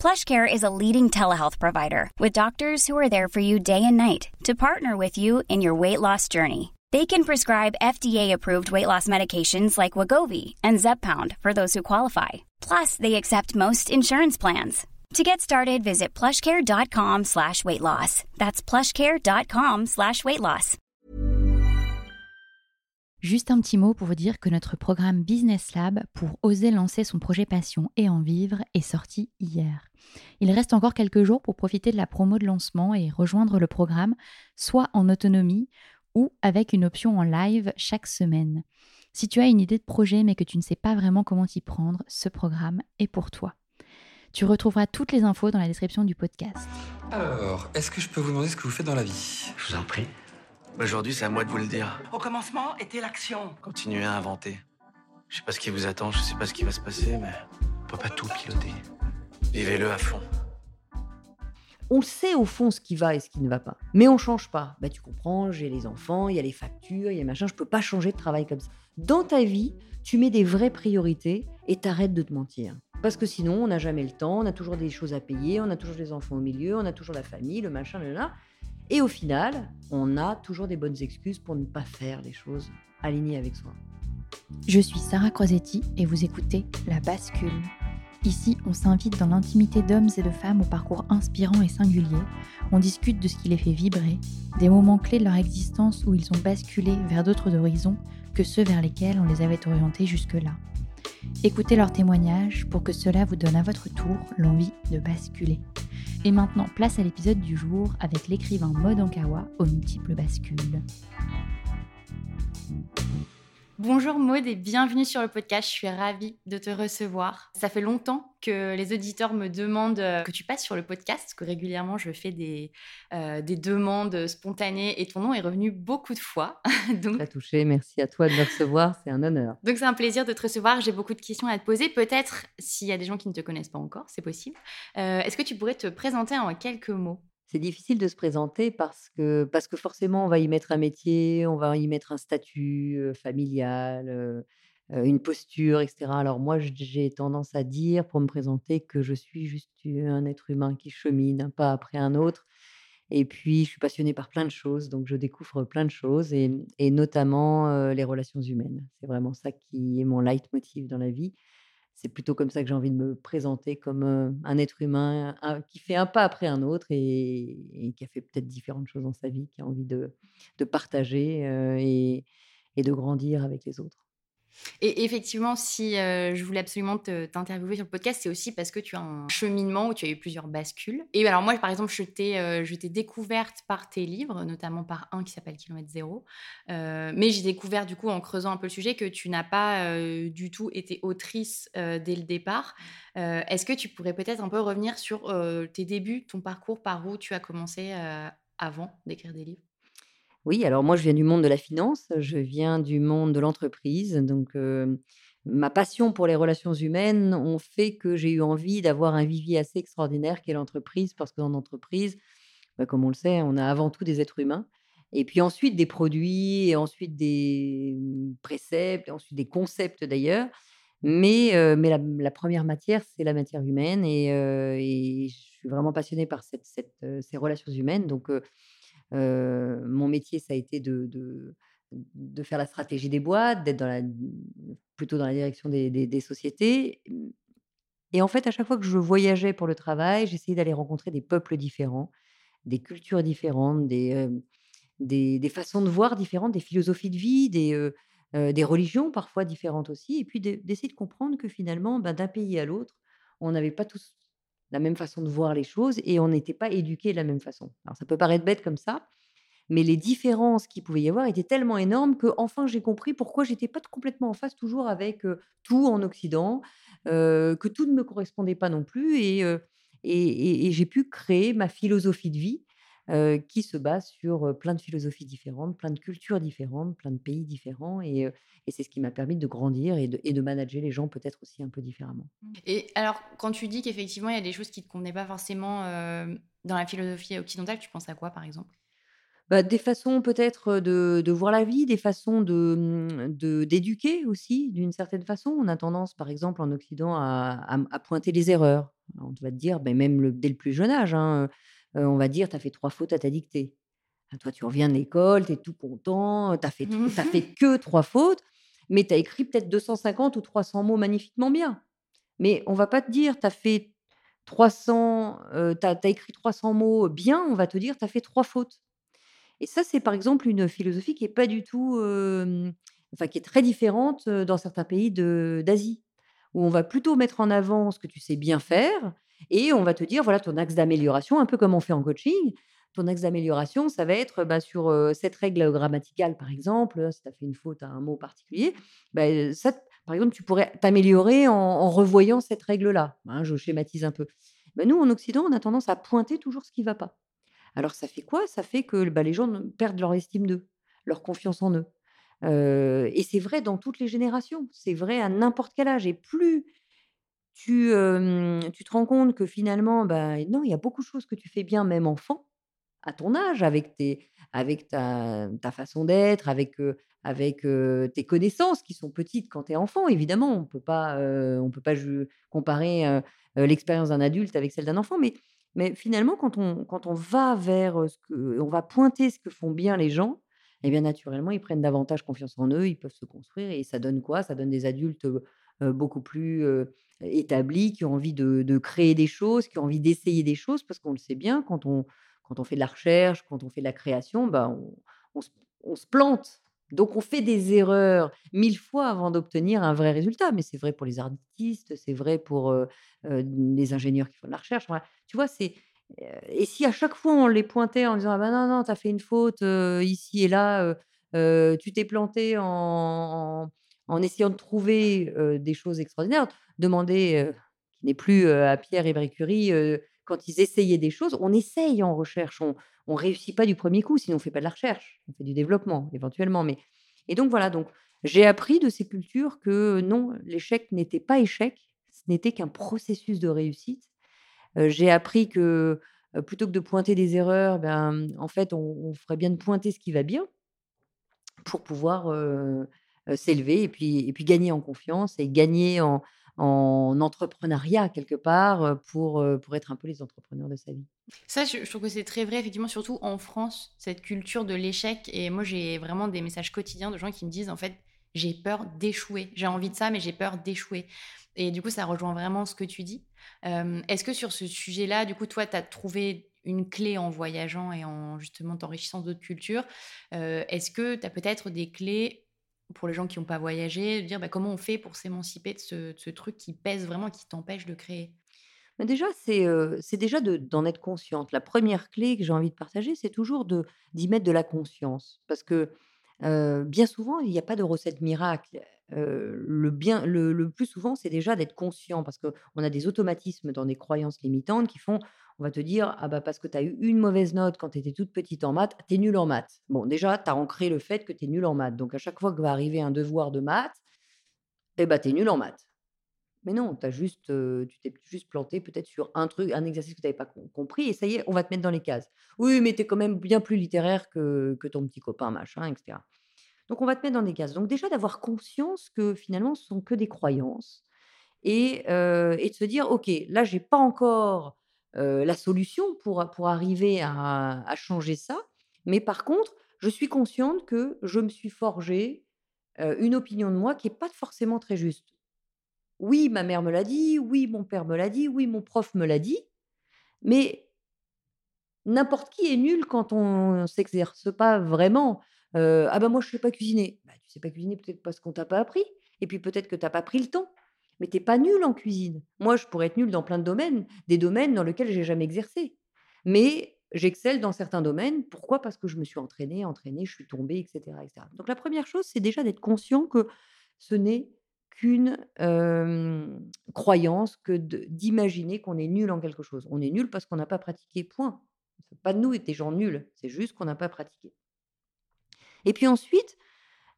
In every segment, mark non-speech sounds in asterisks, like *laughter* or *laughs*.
PlushCare is a leading telehealth provider with doctors who are there for you day and night to partner with you in your weight loss journey. They can prescribe FDA-approved weight loss medications like Wagovi and Zepbound for those who qualify. Plus, they accept most insurance plans. To get started, visit plushcare.com slash weight loss. That's plushcare.com slash weight loss. Juste un petit mot pour vous dire que notre programme Business Lab pour oser lancer son projet passion et en vivre est sorti hier. Il reste encore quelques jours pour profiter de la promo de lancement et rejoindre le programme, soit en autonomie ou avec une option en live chaque semaine. Si tu as une idée de projet mais que tu ne sais pas vraiment comment t'y prendre, ce programme est pour toi. Tu retrouveras toutes les infos dans la description du podcast. Alors, est-ce que je peux vous demander ce que vous faites dans la vie? Je vous en prie. Aujourd'hui, c'est à moi de vous le dire. Au commencement était l'action. Continuez à inventer. Je sais pas ce qui vous attend, je sais pas ce qui va se passer, mais on peut pas tout piloter. Vivez-le à fond. On sait au fond ce qui va et ce qui ne va pas. Mais on change pas. Bah, tu comprends, j'ai les enfants, il y a les factures, il y a machin, je peux pas changer de travail comme ça. Dans ta vie, tu mets des vraies priorités et t'arrêtes de te mentir. Parce que sinon, on n'a jamais le temps, on a toujours des choses à payer, on a toujours des enfants au milieu, on a toujours la famille, le machin, le là. Et au final, on a toujours des bonnes excuses pour ne pas faire les choses alignées avec soi. Je suis Sarah Crosetti et vous écoutez La Bascule. Ici, on s'invite dans l'intimité d'hommes et de femmes au parcours inspirant et singulier. On discute de ce qui les fait vibrer, des moments clés de leur existence où ils ont basculé vers d'autres horizons que ceux vers lesquels on les avait orientés jusque-là. Écoutez leurs témoignages pour que cela vous donne à votre tour l'envie de basculer. Et maintenant, place à l'épisode du jour avec l'écrivain Maud Ankawa aux multiples bascules. Bonjour Maud et bienvenue sur le podcast. Je suis ravie de te recevoir. Ça fait longtemps que les auditeurs me demandent euh, que tu passes sur le podcast, que régulièrement je fais des, euh, des demandes spontanées et ton nom est revenu beaucoup de fois. *laughs* Donc, ça touché. Merci à toi de me recevoir. C'est un honneur. Donc c'est un plaisir de te recevoir. J'ai beaucoup de questions à te poser. Peut-être s'il y a des gens qui ne te connaissent pas encore, c'est possible. Euh, est-ce que tu pourrais te présenter en quelques mots? C'est difficile de se présenter parce que, parce que forcément, on va y mettre un métier, on va y mettre un statut familial, une posture, etc. Alors moi, j'ai tendance à dire, pour me présenter, que je suis juste un être humain qui chemine un pas après un autre. Et puis, je suis passionnée par plein de choses, donc je découvre plein de choses, et, et notamment les relations humaines. C'est vraiment ça qui est mon leitmotiv dans la vie c'est plutôt comme ça que j'ai envie de me présenter comme un être humain qui fait un pas après un autre et, qui a fait peut-être différentes choses dans sa vie, qui a envie de, partager et, de grandir avec les autres. Et effectivement, si euh, je voulais absolument t'interviewer sur le podcast, c'est aussi parce que tu as un cheminement où tu as eu plusieurs bascules. Et alors moi, par exemple, je t'ai euh, découverte par tes livres, notamment par un qui s'appelle Kilomètre Zéro. Euh, mais j'ai découvert du coup en creusant un peu le sujet que tu n'as pas du tout été autrice dès le départ. Est-ce que tu pourrais peut-être un peu revenir sur tes débuts, ton parcours, par où tu as commencé avant d'écrire des livres? Oui, alors moi, je viens du monde de la finance, je viens du monde de l'entreprise. Donc, ma passion pour les relations humaines ont fait que j'ai eu envie d'avoir un vivier assez extraordinaire qu'est l'entreprise, parce que dans l'entreprise, bah, comme on le sait, on a avant tout des êtres humains. Et puis ensuite des produits, et ensuite des mmh, préceptes, et ensuite des concepts d'ailleurs. Mais, mais la, première matière, c'est la matière humaine. Et, je suis vraiment passionnée par ces relations humaines. Donc, mon métier, ça a été de, de, faire la stratégie des boîtes, d'être dans la, plutôt dans la direction des, sociétés. Et en fait, à chaque fois que je voyageais pour le travail, j'essayais d'aller rencontrer des peuples différents, des cultures différentes, des, des des façons de voir différentes, des philosophies de vie, des, heu heu, des religions parfois différentes aussi et puis d'e d'essayer de comprendre que finalement, bah, d'un pays à l'autre, on n'avait pas tous la même façon de voir les choses et on n'était pas éduqués de la même façon. Alors ça peut paraître bête comme ça, mais les différences qu'il pouvait y avoir étaient tellement énormes qu'enfin j'ai compris pourquoi j'étais pas complètement en phase toujours avec, tout en Occident, que tout ne me correspondait pas non plus et et j'ai pu créer ma philosophie de vie, heu, qui se base sur, plein de philosophies différentes, plein de cultures différentes, plein de pays différents et c'est ce qui m'a permis de grandir et de et de manager les gens peut-être aussi un peu différemment. Et alors, quand tu dis qu'effectivement, il y a des choses qui te convenaient pas forcément, dans la philosophie occidentale, tu penses à quoi, par exemple? Bah, des façons peut-être, de de voir la vie, des façons de, mmh, de d'éduquer aussi d'une certaine façon. On a tendance, par exemple, en Occident à à m à pointer les erreurs. On va te dire, beh, même le dès le plus jeune âge, hein, on va dire: «Tu as fait 3 fautes à ta dictée». Ah, toi, tu reviens de l'école, tu es tout content, tu as fait as fait *laughs* que 3 fautes, mais tu as écrit peut-être 250 ou 300 mots magnifiquement bien. Mais on va pas te dire: «Tu as fait 300, heu, tu as écrit 300 mots bien», on va te dire: «Tu as fait 3 fautes». Et ça, c'est par exemple une philosophie qui est pas du tout, enfin qui est très différente, dans certains pays d'Asie, où on va plutôt mettre en avant ce que tu sais bien faire et on va te dire: «Voilà ton axe d'amélioration», un peu comme on fait en coaching. Ton axe d'amélioration, ça va être, bah, sur, cette règle grammaticale, par exemple, si tu as fait une faute à un mot particulier, bah, ça, par exemple, tu pourrais t'améliorer en revoyant cette règle-là, hein, je schématise un peu. Bah, nous, en Occident, on a tendance à pointer toujours ce qui va pas. Alors ça fait quoi? Ça fait que, bah, les gens ne perdent leur estime d'eux, leur confiance en eux. Et c'est vrai dans toutes les générations, c'est vrai à n'importe quel âge et plus tu, tu te rends compte que finalement, bah, non, il y a beaucoup de choses que tu fais bien, même enfant, à ton âge, avec tes avec ta ta façon d'être, avec, avec, tes connaissances qui sont petites quand tu es enfant, évidemment. On peut pas, peut pas comparer, l'expérience d'un adulte avec celle d'un enfant, mais mais finalement, quand on quand on va vers, ce que on va pointer ce que font bien les gens et bien, naturellement, ils prennent davantage confiance en eux, ils peuvent se construire et ça donne quoi? Ça donne des adultes, beaucoup plus, heu, établis, qui ont envie de créer des choses, qui ont envie d'essayer des choses. Parce qu'on le sait bien, quand on quand on fait de la recherche, quand on fait de la création, bah, on se plante. Donc on fait des erreurs 1000 fois avant d'obtenir un vrai résultat. Mais c'est vrai pour les artistes, c'est vrai pour, heu, les ingénieurs qui font de la recherche. Tu vois, c'est, et si à chaque fois on les pointait en disant: «Ah bah, non, non, tu as fait une faute, ici et là, tu t'es planté en en essayant de trouver, des choses extraordinaires». Demander, heu, qui n'est plus, à Pierre et Marie quand ils essayaient des choses. On essaye en recherche, on on réussit pas du 1er coup, sinon on fait pas de la recherche. On fait du développement éventuellement, mais et donc voilà, donc j'ai appris de ces cultures que non, l'échec n'était pas échec, ce n'était qu'un processus de réussite. J'ai appris que, plutôt que de pointer des erreurs, ben, en fait, on ferait bien de pointer ce qui va bien pour pouvoir, s'élever et puis et puis gagner en confiance et gagner en en entrepreneuriat quelque part, heu, pour, heu, pour être un peu les entrepreneurs de sa vie. Ça, je trouve que c'est très vrai, effectivement, surtout en France, cette culture de l'échec et moi, j'ai vraiment des messages quotidiens de gens qui me disent: «En fait, j'ai peur d'échouer. J'ai envie de ça, mais j'ai peur d'échouer» et du coup, ça rejoint vraiment ce que tu dis. Est-ce que sur ce sujet-là, du coup, toi, tu as trouvé une clé en voyageant et en justement t'enrichissant d'autres cultures? Est-ce que tu as peut-être des clés pour les gens qui ont pas voyagé, de dire: «Bah, comment on fait pour s'émanciper de ce truc qui pèse vraiment, qui t'empêche de créer?» Bah, déjà, c'est, déjà de d'en être consciente. La 1re clé que j'ai envie de partager, c'est toujours d'y mettre de la conscience. Parce que, bien souvent, il y a pas de recette miracle. Le bien le plus souvent, c'est déjà d'être conscient parce qu'on a des automatismes dans des croyances limitantes qui font on va te dire: «Ah bah, parce que tu as eu une mauvaise note quand tu étais toute petite en maths, tu es nulle en maths». Bon, déjà, tu as ancré le fait que tu es nulle en maths. Donc à chaque fois que va arriver un devoir de maths et bah, tu es nulle en maths. Mais non, as juste, tu t'es juste plantée peut-être sur un truc, un exercice que tu avais pas com compris et ça y est, on va te mettre dans les cases. «Oui, mais tu es quand même bien plus littéraire que que ton petit copain machin» et cetera. Donc on va te mettre dans des cases. Donc déjà d'avoir conscience que finalement, ce sont que des croyances et heu et de se dire: «OK, là, j'ai pas encore, heu, la solution pour pour arriver à changer ça. Mais par contre, je suis consciente que je me suis forgée, heu, une opinion de moi qui est pas forcément très juste. Oui, ma mère me l'a dit, oui, mon père me l'a dit, oui, mon prof me l'a dit, mais n'importe qui est nul quand on s'exerce pas vraiment. «Ah bah, moi, je sais pas cuisiner». Bah, tu sais pas cuisiner peut-être parce qu'on t'a pas appris et puis peut-être que tu as pas pris le temps. Mais tu es pas nul en cuisine. Moi, je pourrais être nul dans plein de domaines, des domaines dans lesquels j'ai jamais exercé. Mais j'excelle dans certains domaines. Pourquoi? Parce que je me suis entraînée, entraînée, je suis tombée et cetera et cetera. Donc la première chose, c'est déjà d'être conscient que ce n'est qu'une, croyance que d'imaginer qu'on est nul en quelque chose. On est nul parce qu'on n'a pas pratiqué, point. Pas de nous des gens nuls, c'est juste qu'on n'a pas pratiqué. Et puis ensuite,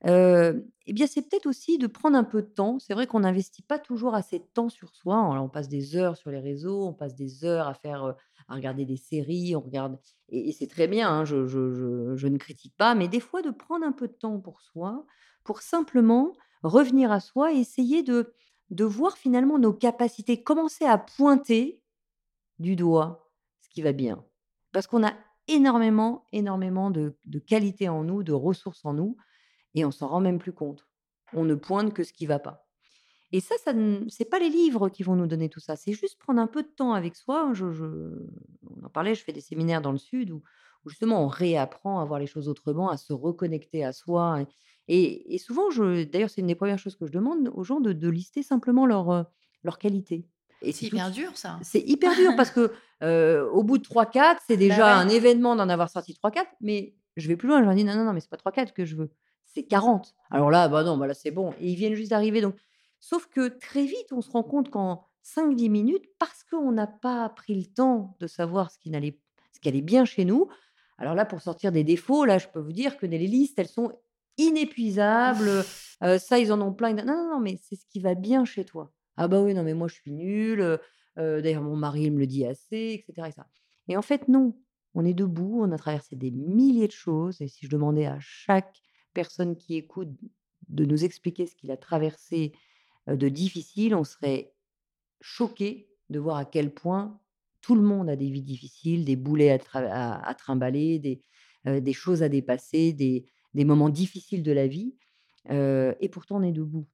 heu, et bien, c'est peut-être aussi de prendre un peu de temps. C'est vrai qu'on n'investit pas toujours assez de temps sur soi. On passe des heures sur les réseaux, on passe des heures à faire, heu, à regarder des séries, on regarde et c'est très bien, hein, je je ne critique pas, mais des fois de prendre un peu de temps pour soi, pour simplement revenir à soi et essayer de de voir finalement nos capacités, commencer à pointer du doigt ce qui va bien. Parce qu'on a énormément, énormément de de qualités en nous, de ressources en nous et on s'en rend même plus compte. On ne pointe que ce qui va pas. Et ça, ça c'est pas les livres qui vont nous donner tout ça, c'est juste prendre un peu de temps avec soi. Je je on en parlait, je fais des séminaires dans le sud où où justement on réapprend à voir les choses autrement, à se reconnecter à soi et souvent je d'ailleurs, c'est une des premières choses que je demande aux gens de de lister simplement leurs, heu, leurs qualités et C'est tout hyper dur ça. c'est hyper dur parce que, au bout de 3-4, c'est Bah déjà ouais. un événement d'en avoir sorti 3-4, mais je vais plus loin, je leur dis: «Non, non, non, mais c'est pas 3-4 que je veux, c'est 40». Alors là, bah non, bah là, c'est bon et ils viennent juste d'arriver donc sauf que très vite, on se rend compte qu'en 5-10 minutes, parce qu'on n'a pas pris le temps de savoir ce qui n'allait ce qui allait bien chez nous. Alors là, pour sortir des défauts, là, je peux vous dire que les listes, elles sont inépuisables, *sighs* ça, ils en ont plein. Non, non, non, mais c'est ce qui va bien chez toi. «Ah bah oui, non, mais moi, je suis nul, heu heu, d'ailleurs mon mari, il me le dit assez» et cetera et en fait, non, on est debout, on a traversé des milliers de choses et si je demandais à chaque personne qui écoute de nous expliquer ce qu'il a traversé, de difficile, on serait choqués de voir à quel point tout le monde a des vies difficiles, des boulets à à trimballer, des, choses à dépasser, des moments difficiles de la vie, et pourtant on est debout.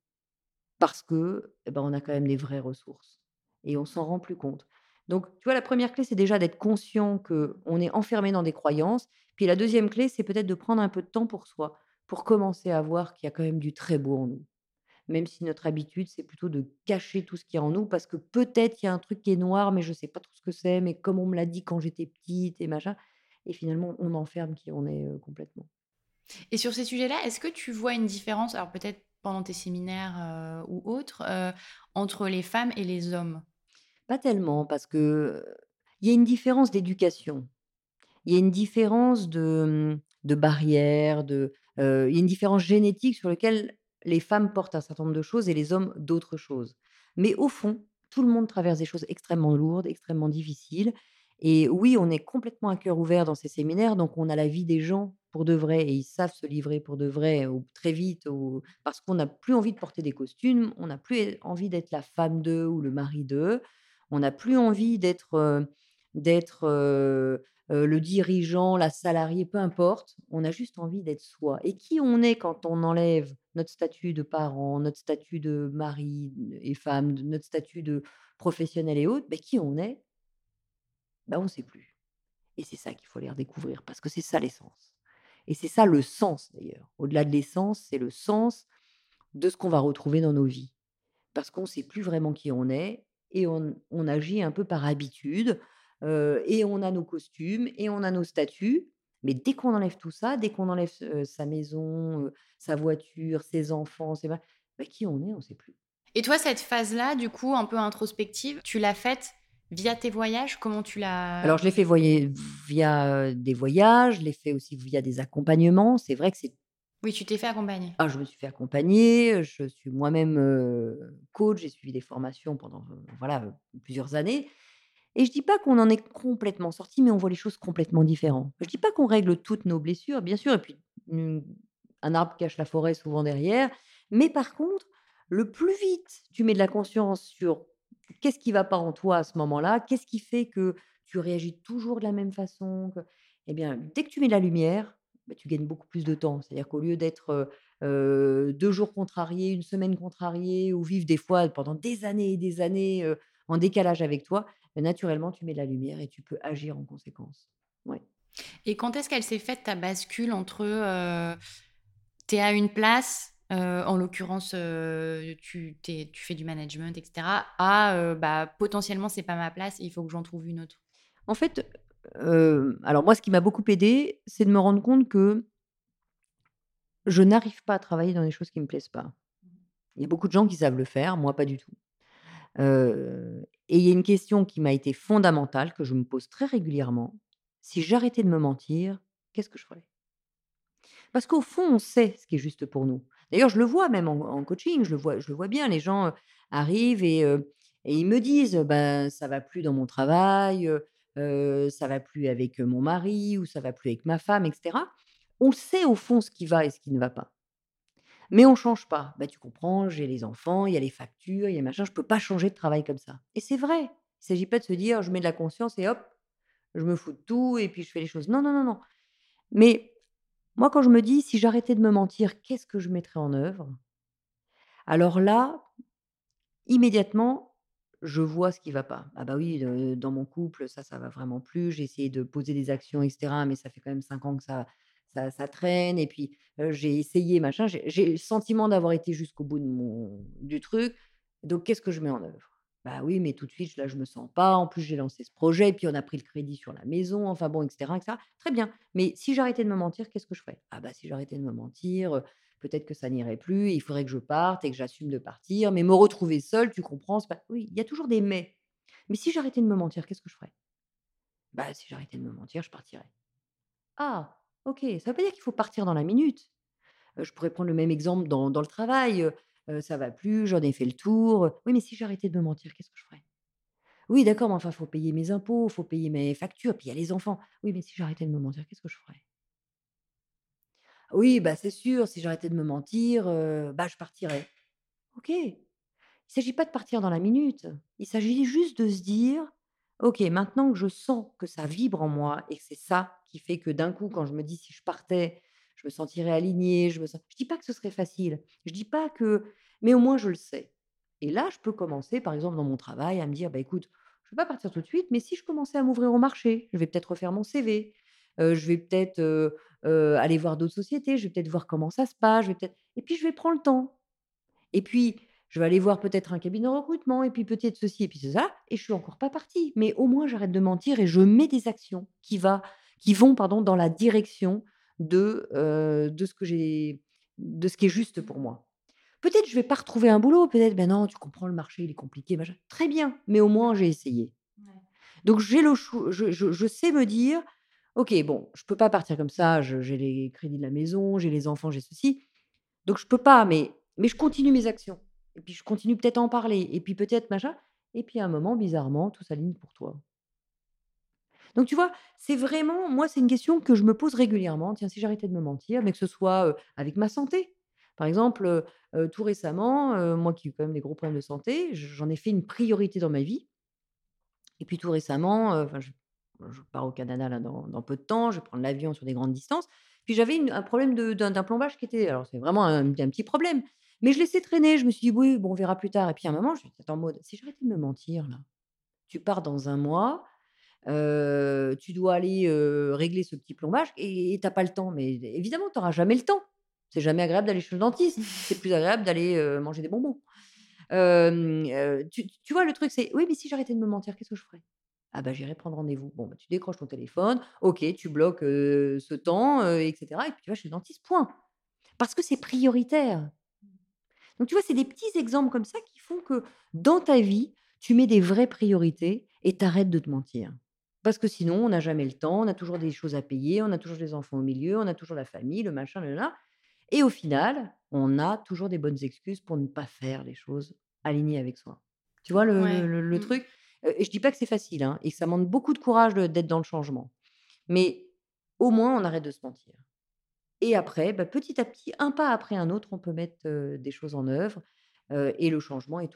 Parce que, et ben, on a quand même des vraies ressources et on s'en rend plus compte. Donc tu vois, la première clé, c'est déjà d'être conscient qu'on est enfermé dans des croyances. Puis la deuxième clé, c'est peut-être de prendre un peu de temps pour soi, pour commencer à voir qu'il y a quand même du très beau en nous. Même si notre habitude, c'est plutôt de cacher tout ce qu'il y a en nous parce que peut-être il y a un truc qui est noir, mais je sais pas trop ce que c'est, mais comme on me l'a dit quand j'étais petite et machin et finalement on enferme qui on est, heu, complètement. Et sur ces sujets-là, est-ce que tu vois une différence, alors peut-être pendant tes séminaires, heu, ou autres, heu, entre les femmes et les hommes? Pas tellement parce que, il y a une différence d'éducation. Il y a une différence de, mmh, de barrière, de, heu, il y a une différence génétique sur lequel les femmes portent un certain nombre de choses et les hommes d'autres choses. Mais au fond, tout le monde traverse des choses extrêmement lourdes, extrêmement difficiles et oui, on est complètement à cœur ouvert dans ces séminaires, donc on a la vie des gens pour de vrai et ils savent se livrer pour de vrai au très vite parce qu'on n'a plus envie de porter des costumes, on n'a plus envie d'être la femme d'eux ou le mari d'eux. On n'a plus envie d'être, heu, d'être, heu heu, le dirigeant, la salariée, peu importe. On a juste envie d'être soi et qui on est quand on enlève notre statut de parent, notre statut de mari et femme, notre statut de professionnel et autres, beh, qui on est? Bah, on sait plus et c'est ça qu'il faut aller redécouvrir parce que c'est ça l'essence et c'est ça le sens d'ailleurs. Au-delà de l'essence, c'est le sens de ce qu'on va retrouver dans nos vies. Parce qu'on sait plus vraiment qui on est et on on agit un peu par habitude, heu et on a nos costumes et on a nos statuts. Mais dès qu'on enlève tout ça, dès qu'on enlève, heu, sa maison, heu, sa voiture, ses enfants, ses bah, qui on est, on sait plus. Et toi, cette phase-là, du coup, un peu introspective, tu l'as faite via tes voyages? Comment tu l'as Alors je l'ai fait voyé via, heu, des voyages, je l'ai fait aussi via des accompagnements. C'est vrai que c'est Oui, tu t'es fait accompagner. Ah, je me suis fait accompagner, je suis moi-même, heu, coach, j'ai suivi des formations pendant, heu, voilà, plusieurs années et je dis pas qu'on en est complètement sortis, mais on voit les choses complètement différent. Je dis pas qu'on règle toutes nos blessures, bien sûr et puis, un arbre cache la forêt souvent derrière, mais par contre, le plus vite tu mets de la conscience sur qu'est-ce qui va pas en toi à ce moment-là, qu'est-ce qui fait que tu réagis toujours de la même façon, et bien, dès que tu mets la lumière, bah, tu gagnes beaucoup plus de temps. C'est-à-dire qu'au lieu d'être, 2 jours contrarié, 1 semaine contrarié ou vivre des fois pendant des années et des années, en décalage avec toi, bah, naturellement tu mets la lumière et tu peux agir en conséquence. Et quand est-ce qu'elle s'est faite ta bascule entre euh, tu es à une place, euh, en l'occurrence euh, tu, fais du management, etc., à euh, bah, potentiellement c'est pas ma place, il faut que j'en trouve une autre En fait, heu, alors moi, ce qui m'a beaucoup aidé, c'est de me rendre compte que je n'arrive pas à travailler dans des choses qui me plaisent pas. Il y a beaucoup de gens qui savent le faire, moi pas du tout. Et il y a une question qui m'a été fondamentale, que je me pose très régulièrement: «Si j'arrêtais de me mentir, qu'est-ce que je ferais?» Parce qu'au fond, on sait ce qui est juste pour nous. D'ailleurs, je le vois même en coaching, je le vois je le vois bien, les gens, arrivent et ils me disent: «Ben, ça va plus dans mon travail, heu, ça va plus avec, mon mari ou ça va plus avec ma femme» et cetera. On sait au fond ce qui va et ce qui ne va pas. Mais on change pas. «Bah, tu comprends, j'ai les enfants, il y a les factures, il y a machin, je peux pas changer de travail comme ça» et c'est vrai. Il s'agit pas de se dire: «Je mets de la conscience et hop, je me fous de tout et puis je fais les choses». Non, non, non, non. Mais moi, quand je me dis: «Si j'arrêtais de me mentir, qu'est-ce que je mettrais en œuvre?» alors là, immédiatement, je vois ce qui va pas. Ah bah oui, dans mon couple, ça, ça va vraiment plus. J'ai essayé de poser des actions et cetera, mais ça fait quand même 5 ans que ça ça traîne et puis, j'ai essayé machin. J'ai le sentiment d'avoir été jusqu'au bout du truc. Donc qu'est-ce que je mets en œuvre? Bah oui, mais tout de suite, là, je me sens pas. En plus, j'ai lancé ce projet, puis on a pris le crédit sur la maison, enfin bon, et cetera, et cetera. Très bien, mais si j'arrêtais de me mentir, qu'est-ce que je ferais? Ah bah, si j'arrêtais de me mentir, peut-être que ça n'irait plus, il faudrait que je parte et que j'assume de partir, mais me retrouver seule, tu comprends, pas oui, il y a toujours des mais. Mais si j'arrêtais de me mentir, qu'est-ce que je ferais? Bah, si j'arrêtais de me mentir, je partirais. Ah! OK, ça veut pas dire qu'il faut partir dans la minute. Je pourrais prendre le même exemple dans dans le travail, ça va plus, j'en ai fait le tour, oui, mais si j'arrêtais de me mentir, qu'est-ce que je ferais? Oui, d'accord, mais enfin, faut payer mes impôts, faut payer mes factures, puis il y a les enfants. Oui, mais si j'arrêtais de me mentir, qu'est-ce que je ferais? Oui, bah, c'est sûr, si j'arrêtais de me mentir, bah, je partirais. OK. Il s'agit pas de partir dans la minute. Il s'agit juste de se dire: «OK, maintenant que je sens que ça vibre en moi et que c'est ça qui fait que d'un coup, quand je me dis: "Si je partais, je me sentirais alignée, je me sens" dis pas que ce serait facile, je dis pas que mais au moins je le sais et là, je peux commencer, par exemple, dans mon travail, à me dire: «Bah, écoute, je vais pas partir tout de suite, mais si je commençais à m'ouvrir au marché, je vais peut-être refaire mon CV, heu, je vais peut-être, heu heu, aller voir d'autres sociétés, je vais peut-être voir comment ça se passe, je vais peut-être» et puis je vais prendre le temps. Et puis, je vais aller voir peut-être un cabinet de recrutement et puis peut-être ceci et puis c'est ça et je suis encore pas partie. Mais au moins, j'arrête de mentir et je mets des actions qui va qui vont, pardon, dans la direction de, de ce que j'ai de ce qui est juste pour moi. Peut-être je vais pas retrouver un boulot, peut-être, ben non, tu comprends, le marché, il est compliqué, machin. Très bien, mais au moins j'ai essayé. Donc j'ai le chou je je je sais me dire: «OK, bon, je peux pas partir comme ça, je j'ai les crédits de la maison, j'ai les enfants, j'ai ceci, donc je peux pas, mais mais je continue mes actions et puis je continue peut-être à en parler et puis peut-être machin» et puis à un moment, bizarrement, tout s'aligne pour toi. Donc tu vois, c'est vraiment moi, c'est une question que je me pose régulièrement. Tiens, si j'arrêtais de me mentir, mais que ce soit, avec ma santé. Par exemple, tout récemment, moi qui ai quand même des gros problèmes de santé, j'en ai fait une priorité dans ma vie et puis tout récemment, je pars au Canada là dans peu de temps, je prendre l'avion sur des grandes distances. Puis j'avais un problème d'un plombage qui était alors c'est vraiment un petit problème, mais je laissais traîner. Je me suis dit: «Oui, bon, on verra plus tard» et puis à un moment, je j'étais en mode: «Si j'arrêtais de me mentir là, tu pars dans un mois, tu dois aller, régler ce petit plombage et tu as pas le temps». Mais évidemment, tu auras jamais le temps. C'est jamais agréable d'aller chez le dentiste. C'est *laughs* plus agréable d'aller, manger des bonbons. Tu tu vois le truc, c'est: «Oui, mais si j'arrêtais de me mentir, qu'est-ce que je ferais?» «Ah bah, j'irai prendre rendez-vous». Bon, bah, tu décroches ton téléphone, OK, tu bloques, ce temps, heu et puis tu vas chez le dentiste, point. Parce que c'est prioritaire. Donc tu vois, c'est des petits exemples comme ça qui font que dans ta vie, tu mets des vraies priorités et tu arrêtes de te mentir. Parce que sinon, on n'a jamais le temps, on a toujours des choses à payer, on a toujours des enfants au milieu, on a toujours la famille, le machin, le na et au final, on a toujours des bonnes excuses pour ne pas faire les choses alignées avec soi. Tu vois le le Ouais. le le Mmh. truc? Heu et je dis pas que c'est facile, hein et que ça demande beaucoup de courage d'être dans le changement. Mais au moins, on arrête de se mentir. Et après, bah, petit à petit, un pas après un autre, on peut mettre, des choses en œuvre, et le changement est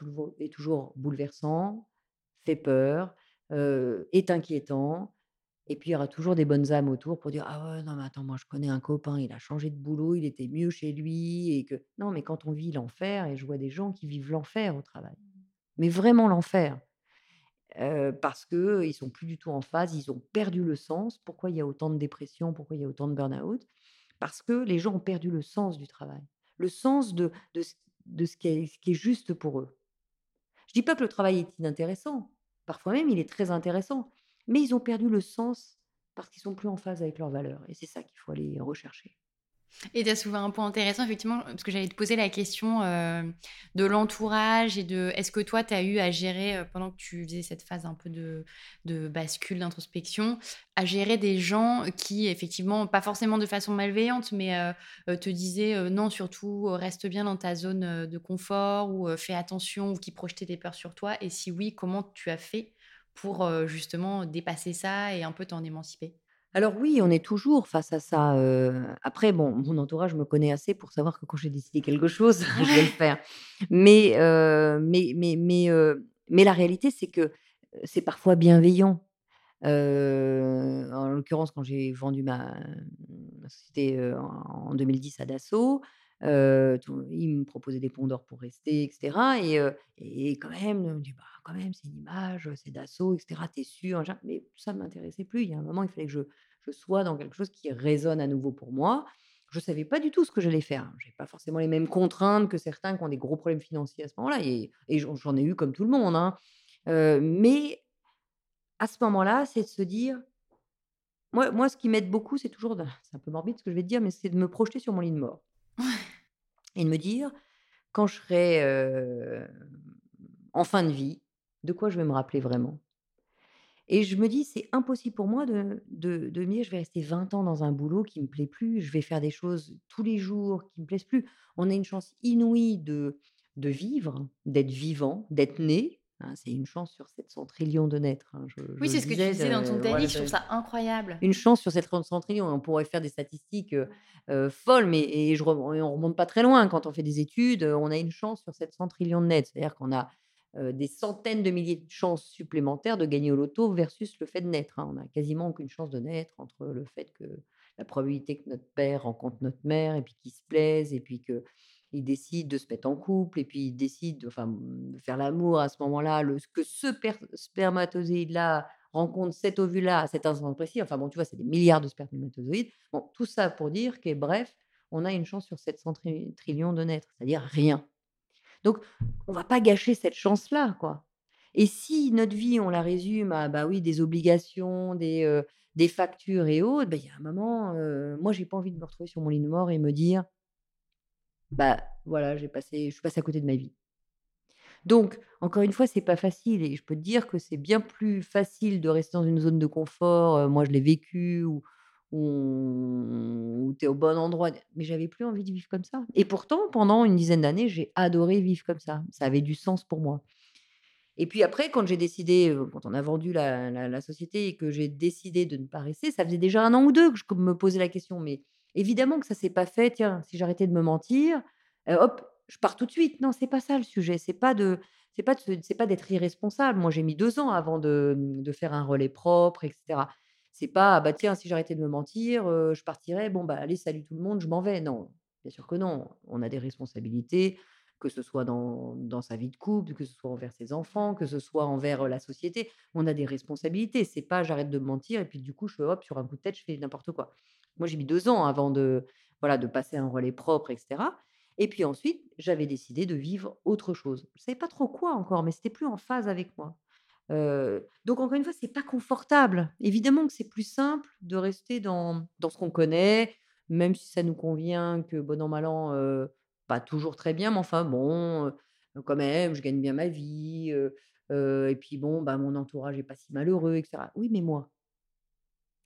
toujours bouleversant, fait peur, heu, est inquiétant et puis il y aura toujours des bonnes âmes autour pour dire: «Ah ouais, non mais attends, moi je connais un copain, il a changé de boulot, il était mieux chez lui et que» non, mais quand on vit l'enfer et je vois des gens qui vivent l'enfer au travail, mais vraiment l'enfer. heu, parce qu'ils sont plus du tout en phase, ils ont perdu le sens. Pourquoi il y a autant de dépression? Pourquoi il y a autant de burn-out? Parce que les gens ont perdu le sens du travail, le sens de de de ce qui est ce qui est juste pour eux. Je dis pas que le travail est inintéressant, parfois même il est très intéressant, mais ils ont perdu le sens parce qu'ils sont plus en phase avec leurs valeurs et c'est ça qu'il faut aller rechercher. Et tu as soulevé un point intéressant, effectivement, parce que j'allais te poser la question euh, de l'entourage et de est-ce que toi, tu as eu à gérer, euh, pendant que tu faisais cette phase un peu de, de bascule, d'introspection, à gérer des gens qui, effectivement, pas forcément de façon malveillante, mais euh, te disaient non, surtout, reste bien dans ta zone de confort ou fais attention ou qui projetaient des peurs sur toi? Et si oui, comment tu as fait pour justement dépasser ça et un peu t'en émanciper? Alors oui, on est toujours face à ça, après bon, mon entourage me connaît assez pour savoir que quand j'ai décidé quelque chose, *laughs* je vais le faire. Mais mais mais mais mais la réalité, c'est que, c'est parfois bienveillant. En l'occurrence, quand j'ai vendu ma ma société, en 2010 à Dassault, tout ils me proposaient des ponts d'or pour rester et cetera et quand même, on me dit: «Bah, quand même, c'est une image, c'est Dassault et cetera, tu es sûr?» mais ça ne m'intéressait plus. Il y a un moment, il fallait que je je sois dans quelque chose qui résonne à nouveau pour moi. Je savais pas du tout ce que j'allais faire. J'avais pas forcément les mêmes contraintes que certains qui ont des gros problèmes financiers à ce moment-là et j'en ai eu comme tout le monde, hein. Heu, mais à ce moment-là, c'est de se dire moi moi, ce qui m'aide beaucoup, c'est toujours c'est un peu morbide ce que je vais te dire, mais c'est de me projeter sur mon lit de mort et de me dire: «Quand je serai, en fin de vie, de quoi je vais me rappeler vraiment?» et je me dis: «C'est impossible pour moi de de de me dire: "Je vais rester 20 ans dans un boulot qui me plaît plus, je vais faire des choses tous les jours qui me plaisent plus"». On a une chance inouïe de de vivre, d'être vivant, d'être né, hein, c'est une chance sur 700 000 de naître, hein, je Oui, c'est ce que tu disais dans ton de TEDx, voilà je trouve ça incroyable. une chance sur 700 000 on pourrait faire des statistiques, heu heu, folles, mais et je on remonte pas très loin. Quand on fait des études, on a une chance sur 700 000 de naître. C'est-à-dire qu'on a, des centaines de milliers de chances supplémentaires de gagner au loto versus le fait de naître, hein. On a quasiment aucune chance de naître entre le fait que la probabilité que notre père rencontre notre mère et puis qu'ils se plaisent et puis qu'ils décident de se mettre en couple et puis ils décident de enfin, mmh, faire l'amour à ce moment-là, que ce per spermatozoïde-là rencontre cet ovule-là à cet instant précis. Enfin bon, tu vois, c'est des milliards de spermatozoïdes. Bon, tout ça pour dire que bref, on a une chance sur 700 tri trillions de naître, c'est-à-dire rien. Donc on va pas gâcher cette chance-là, quoi et si notre vie, on la résume à, bah, oui, des obligations, des, des factures et autres, bah, il y a un moment, heu, moi, j'ai pas envie de me retrouver sur mon lit de mort et me dire: «Bah, voilà, j'ai passé je suis passée à côté de ma vie». Donc encore une fois, c'est pas facile et je peux te dire que c'est bien plus facile de rester dans une zone de confort, moi je l'ai vécu où tu es au bon endroit, mais j'avais plus envie de vivre comme ça et pourtant pendant une dizaine d'années, j'ai adoré vivre comme ça. Ça avait du sens pour moi et puis après quand j'ai décidé, quand on a vendu la la société et que j'ai décidé de ne pas rester, ça faisait déjà 1 an ou 2 que je me posais la question, mais évidemment que ça s'est pas fait: «Tiens, si j'arrêtais de me mentir, heu, hop, je pars tout de suite». Non, c'est pas ça le sujet, c'est pas de c'est pas c'est pas d'être irresponsable. Moi, j'ai mis 2 ans avant de, de faire un relais propre et cetera. C'est pas: «Ah bah tiens, si j'arrêtais de me mentir, heu, je partirais, bon bah allez, salut tout le monde, je m'en vais». Non, bien sûr que non. On a des responsabilités, que ce soit dans dans sa vie de couple, que ce soit envers ses enfants, que ce soit envers, heu, la société. On a des responsabilités. C'est pas: «J'arrête de me mentir et puis du coup, hop, sur un coup de tête, je fais n'importe quoi». Moi, j'ai mis 2 ans avant de voilà, de passer un relais propre et cetera et puis ensuite, j'avais décidé de vivre autre chose. Je savais pas trop quoi encore, mais c'était plus en phase avec moi. Donc encore une fois, c'est pas confortable. Évidemment que c'est plus simple de rester dans dans ce qu'on connaît, même si ça nous convient, que bon an mal an, pas toujours très bien, mais enfin bon, quand même, je gagne bien ma vie, et puis bon, bah, mon entourage est pas si malheureux et cetera. Oui, mais moi?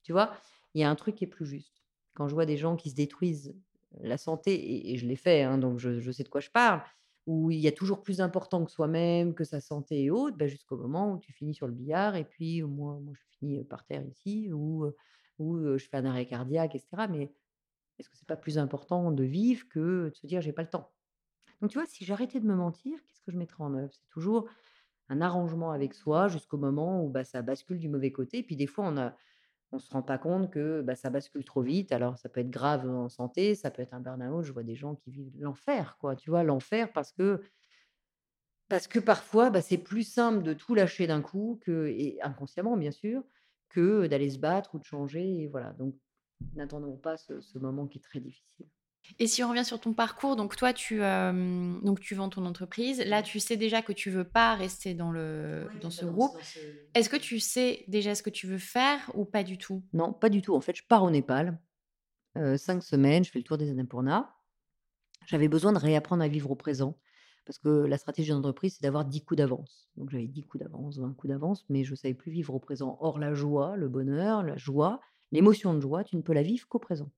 Tu vois? Il y a un truc qui est plus juste. Quand je vois des gens qui se détruisent la santé et et je l'ai fait, hein, donc je sais de quoi je parle, où il y a toujours plus important que soi-même, que sa santé et autres, bah, jusqu'au moment où tu finis sur le billard et puis moi moi je finis, par terre ici ou je fais un arrêt cardiaque et cetera, mais est-ce que c'est pas plus important de vivre que de se dire: «J'ai pas le temps»? Donc tu vois, si j'arrêtais de me mentir, qu'est-ce que je mettrais en œuvre? C'est toujours un arrangement avec soi jusqu'au moment où, bah, ça bascule du mauvais côté. Puis des fois, on a on se rend pas compte que, bah, ça bascule trop vite. Alors ça peut être grave en santé, ça peut être un burn-out. Je vois des gens qui vivent l'enfer, quoi, tu vois? L'enfer parce que Parce que parfois, bah, c'est plus simple de tout lâcher d'un coup que et inconsciemment bien sûr, que d'aller se battre ou de changer voilà donc n'attendons pas ce moment qui est très difficile. Et si on revient sur ton parcours, donc toi tu, hem, donc tu vends ton entreprise. Là, tu sais déjà que tu veux pas rester dans le dans ce groupe. Est-ce que tu sais déjà ce que tu veux faire ou pas du tout? Non, pas du tout. En fait, je pars au Népal, heu, 5 semaines, je fais le tour des Annapurna. J'avais besoin de réapprendre à vivre au présent parce que la stratégie d'entreprise, c'est d'avoir 10 coups d'avance. Donc j'avais 10 coups d'avance, 20 coups d'avance, mais je savais plus vivre au présent. Or la joie, le bonheur, la joie, l'émotion de joie, tu ne peux la vivre qu'au présent.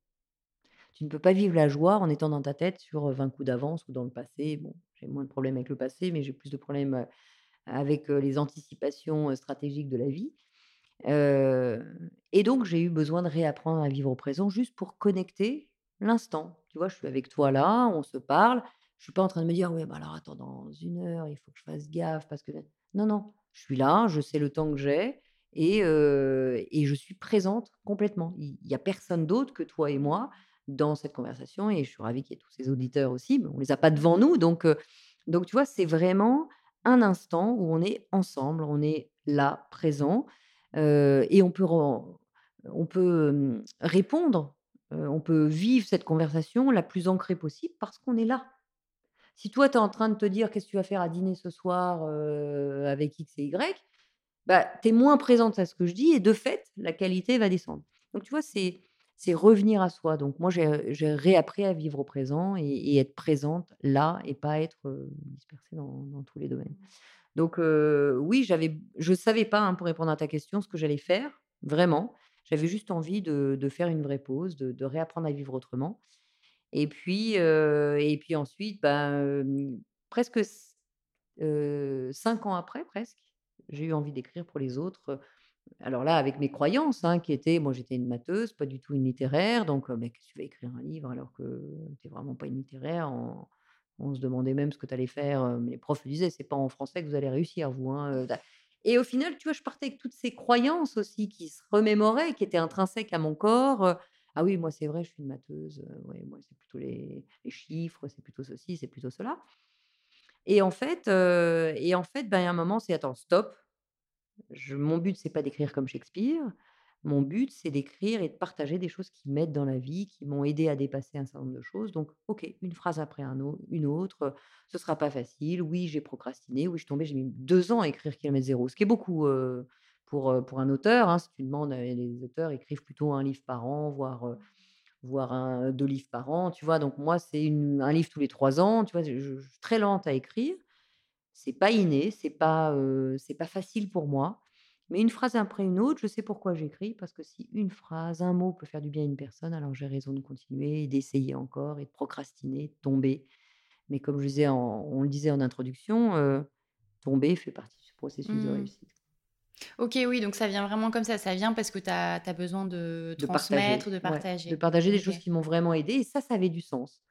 Tu ne peux pas vivre la joie en étant dans ta tête sur, heu, 20 coups d'avance ou dans le passé. Bon, j'ai moins de problèmes avec le passé, mais j'ai plus de problèmes, avec, les anticipations, stratégiques de la vie. Et donc j'ai eu besoin de réapprendre à vivre au présent juste pour connecter l'instant. Tu vois? Je suis avec toi là, on se parle. Je suis pas en train de me dire: «Ouais, bah, alors attends, dans 1 heure, il faut que je fasse gaffe parce que» non, non, je suis là, je sais le temps que j'ai et et je suis présente complètement. Il il y a personne d'autre que toi et moi dans cette conversation et je suis ravie qu'il y ait tous ces auditeurs aussi, on les a pas devant nous donc donc tu vois, c'est vraiment un instant où on est ensemble, on est là, présent, et on peut on peut, répondre, on peut vivre cette conversation la plus ancrée possible parce qu'on est là. Si toi, tu es en train de te dire: «Qu'est-ce que tu vas faire à dîner ce soir, avec X et Y?» bah, tu es moins présente à ce que je dis et de fait, la qualité va descendre. Donc tu vois, c'est c'est revenir à soi. Donc moi, j'ai réappris à vivre au présent et et être présente là et pas être, dispersée dans dans tous les domaines. Donc heu, oui, j'avais je savais pas, hein, pour répondre à ta question, ce que j'allais faire, vraiment. J'avais juste envie de de faire une vraie pause, de de réapprendre à vivre autrement et puis, et puis ensuite, ben, presque c heu, 5 ans après, presque, j'ai eu envie d'écrire pour les autres, alors là, avec mes croyances, hein, qui étaient moi, j'étais une matheuse, pas du tout une littéraire, donc mais que tu vas écrire un livre alors que tu es vraiment pas une littéraire? On se demandait même ce que tu allais faire, heu, mes profs disaient: «C'est pas en français que vous allez réussir vous, hein, heu, da» et au final, tu vois, je partais avec toutes ces croyances aussi qui se remémoraient, qui étaient intrinsèques à mon corps, «Ah oui, moi, c'est vrai, je suis une matheuse, moi, c'est plutôt les les chiffres, c'est plutôt ceci, c'est plutôt cela» et en fait, heu et en fait, ben, un moment, c'est: «Attends, stop, mon but, c'est pas d'écrire comme Shakespeare. Mon but, c'est d'écrire et de partager des choses qui m'aident dans la vie, qui m'ont aidée à dépasser un certain nombre de choses. Donc OK, une phrase après une autre, ce sera pas facile. Oui, j'ai procrastiné. Oui, je suis tombée, j'ai mis 2 ans à écrire Kilomètre zéro, ce qui est beaucoup, heu, pour, heu, pour un auteur, hein. Si tu demandes, heu, les auteurs écrivent plutôt un livre par an, voire, voire un 2 livres par an, tu vois? Donc moi, c'est un livre tous les 3 ans, tu vois? Je suis très lente à écrire. C'est pas inné, c'est pas, c'est pas facile pour moi, mais une phrase après une autre, je sais pourquoi j'écris, parce que si une phrase, un mot peut faire du bien à une personne, alors j'ai raison de continuer et d'essayer encore et de procrastiner, de tomber. Mais comme je disais en on le disait en introduction, tomber fait partie du processus de Mmh. réussite. OK, oui, donc ça vient vraiment comme ça. Ça vient parce que tu as besoin de De transmettre, partager, de ouais, de partager. partager des choses qui m'ont vraiment aidée et ça, ça avait du sens.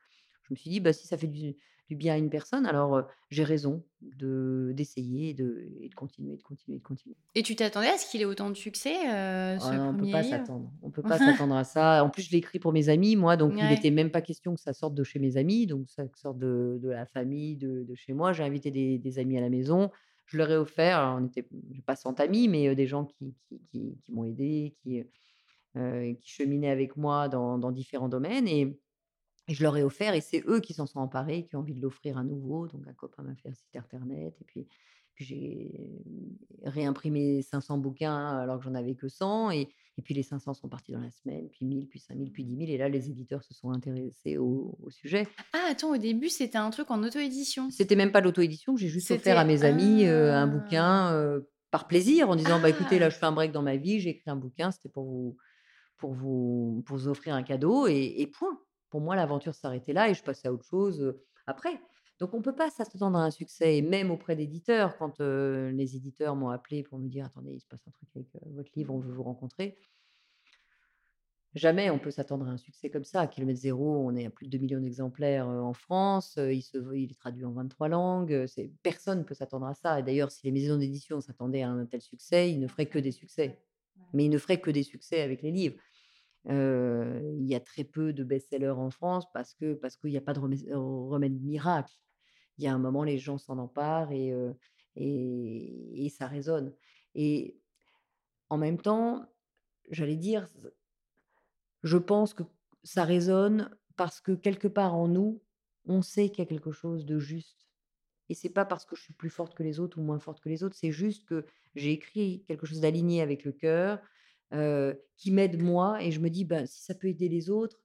Je me suis dit: «Bah, si ça fait du du bien à une personne, alors, j'ai raison de d'essayer et de et de continuer, de continuer, de continuer». Et tu t'attendais à ce qu'il ait autant de succès, heu, Ah ce non, on peut 1er pas s'attendre. On peut *laughs* pas s'attendre à ça. En plus, je l'ai écrit pour mes amis, moi, donc il Ouais. était même pas question que ça sorte de chez mes amis, donc ça sorte de de la famille, de de chez moi. J'ai invité des des amis à la maison. Je leur ai offert, alors on était pas 100 amis, mais des gens qui qui qui qui m'ont aidée, qui, qui cheminaient avec moi dans dans différents domaines et et je leur ai offert et c'est eux qui s'en sont emparés, qui ont envie de l'offrir à nouveau. Donc un copain m'a fait un site internet et puis puis j'ai réimprimé 500 bouquins alors que j'en avais que 100 et et puis les 500 sont partis dans la semaine, puis 1000, puis 5000, puis 10 000 et là, les éditeurs se sont intéressés au au sujet. Ah attends, au début, c'était un truc en auto-édition? C'était même pas l'auto-édition, j'ai juste offert à mes amis, heu, un ah! bouquin, heu, par plaisir en disant: «Bah, écoutez, là, je *laughs* fais un break dans ma vie, j'ai écrit un bouquin, c'était pour vous pour vous pour vous offrir un cadeau et et point». Pour moi, l'aventure s'arrêtait là et je passais à autre chose, après. Donc on peut pas s'attendre à un succès et même auprès d'éditeurs quand, les éditeurs m'ont appelée pour me dire: «Attendez, il se passe un truc avec, votre livre, on veut vous rencontrer». Jamais on peut s'attendre à un succès comme ça. Kilomètre zéro, on est à plus de 2 000 000 d'exemplaires, en France, il se il est traduit en 23 langues, c'est personne peut s'attendre à ça et d'ailleurs, si les maisons d'édition s'attendaient à un tel succès, ils ne feraient que des succès. Mais ils ne feraient que des succès avec les livres. Il y a très peu de best-sellers en France parce que parce qu'il y a pas de remède remède miracle. il y a un moment, les gens s'en emparent et, et, et ça résonne. Et en même temps, j'allais dire, je pense que ça résonne parce que quelque part en nous, on sait qu'il y a quelque chose de juste. Et c'est pas parce que je suis plus forte que les autres ou moins forte que les autres, c'est juste que j'ai écrit quelque chose d'aligné avec le cœur, qui m'aide moi, et je me dis, bah, si ça peut aider les autres,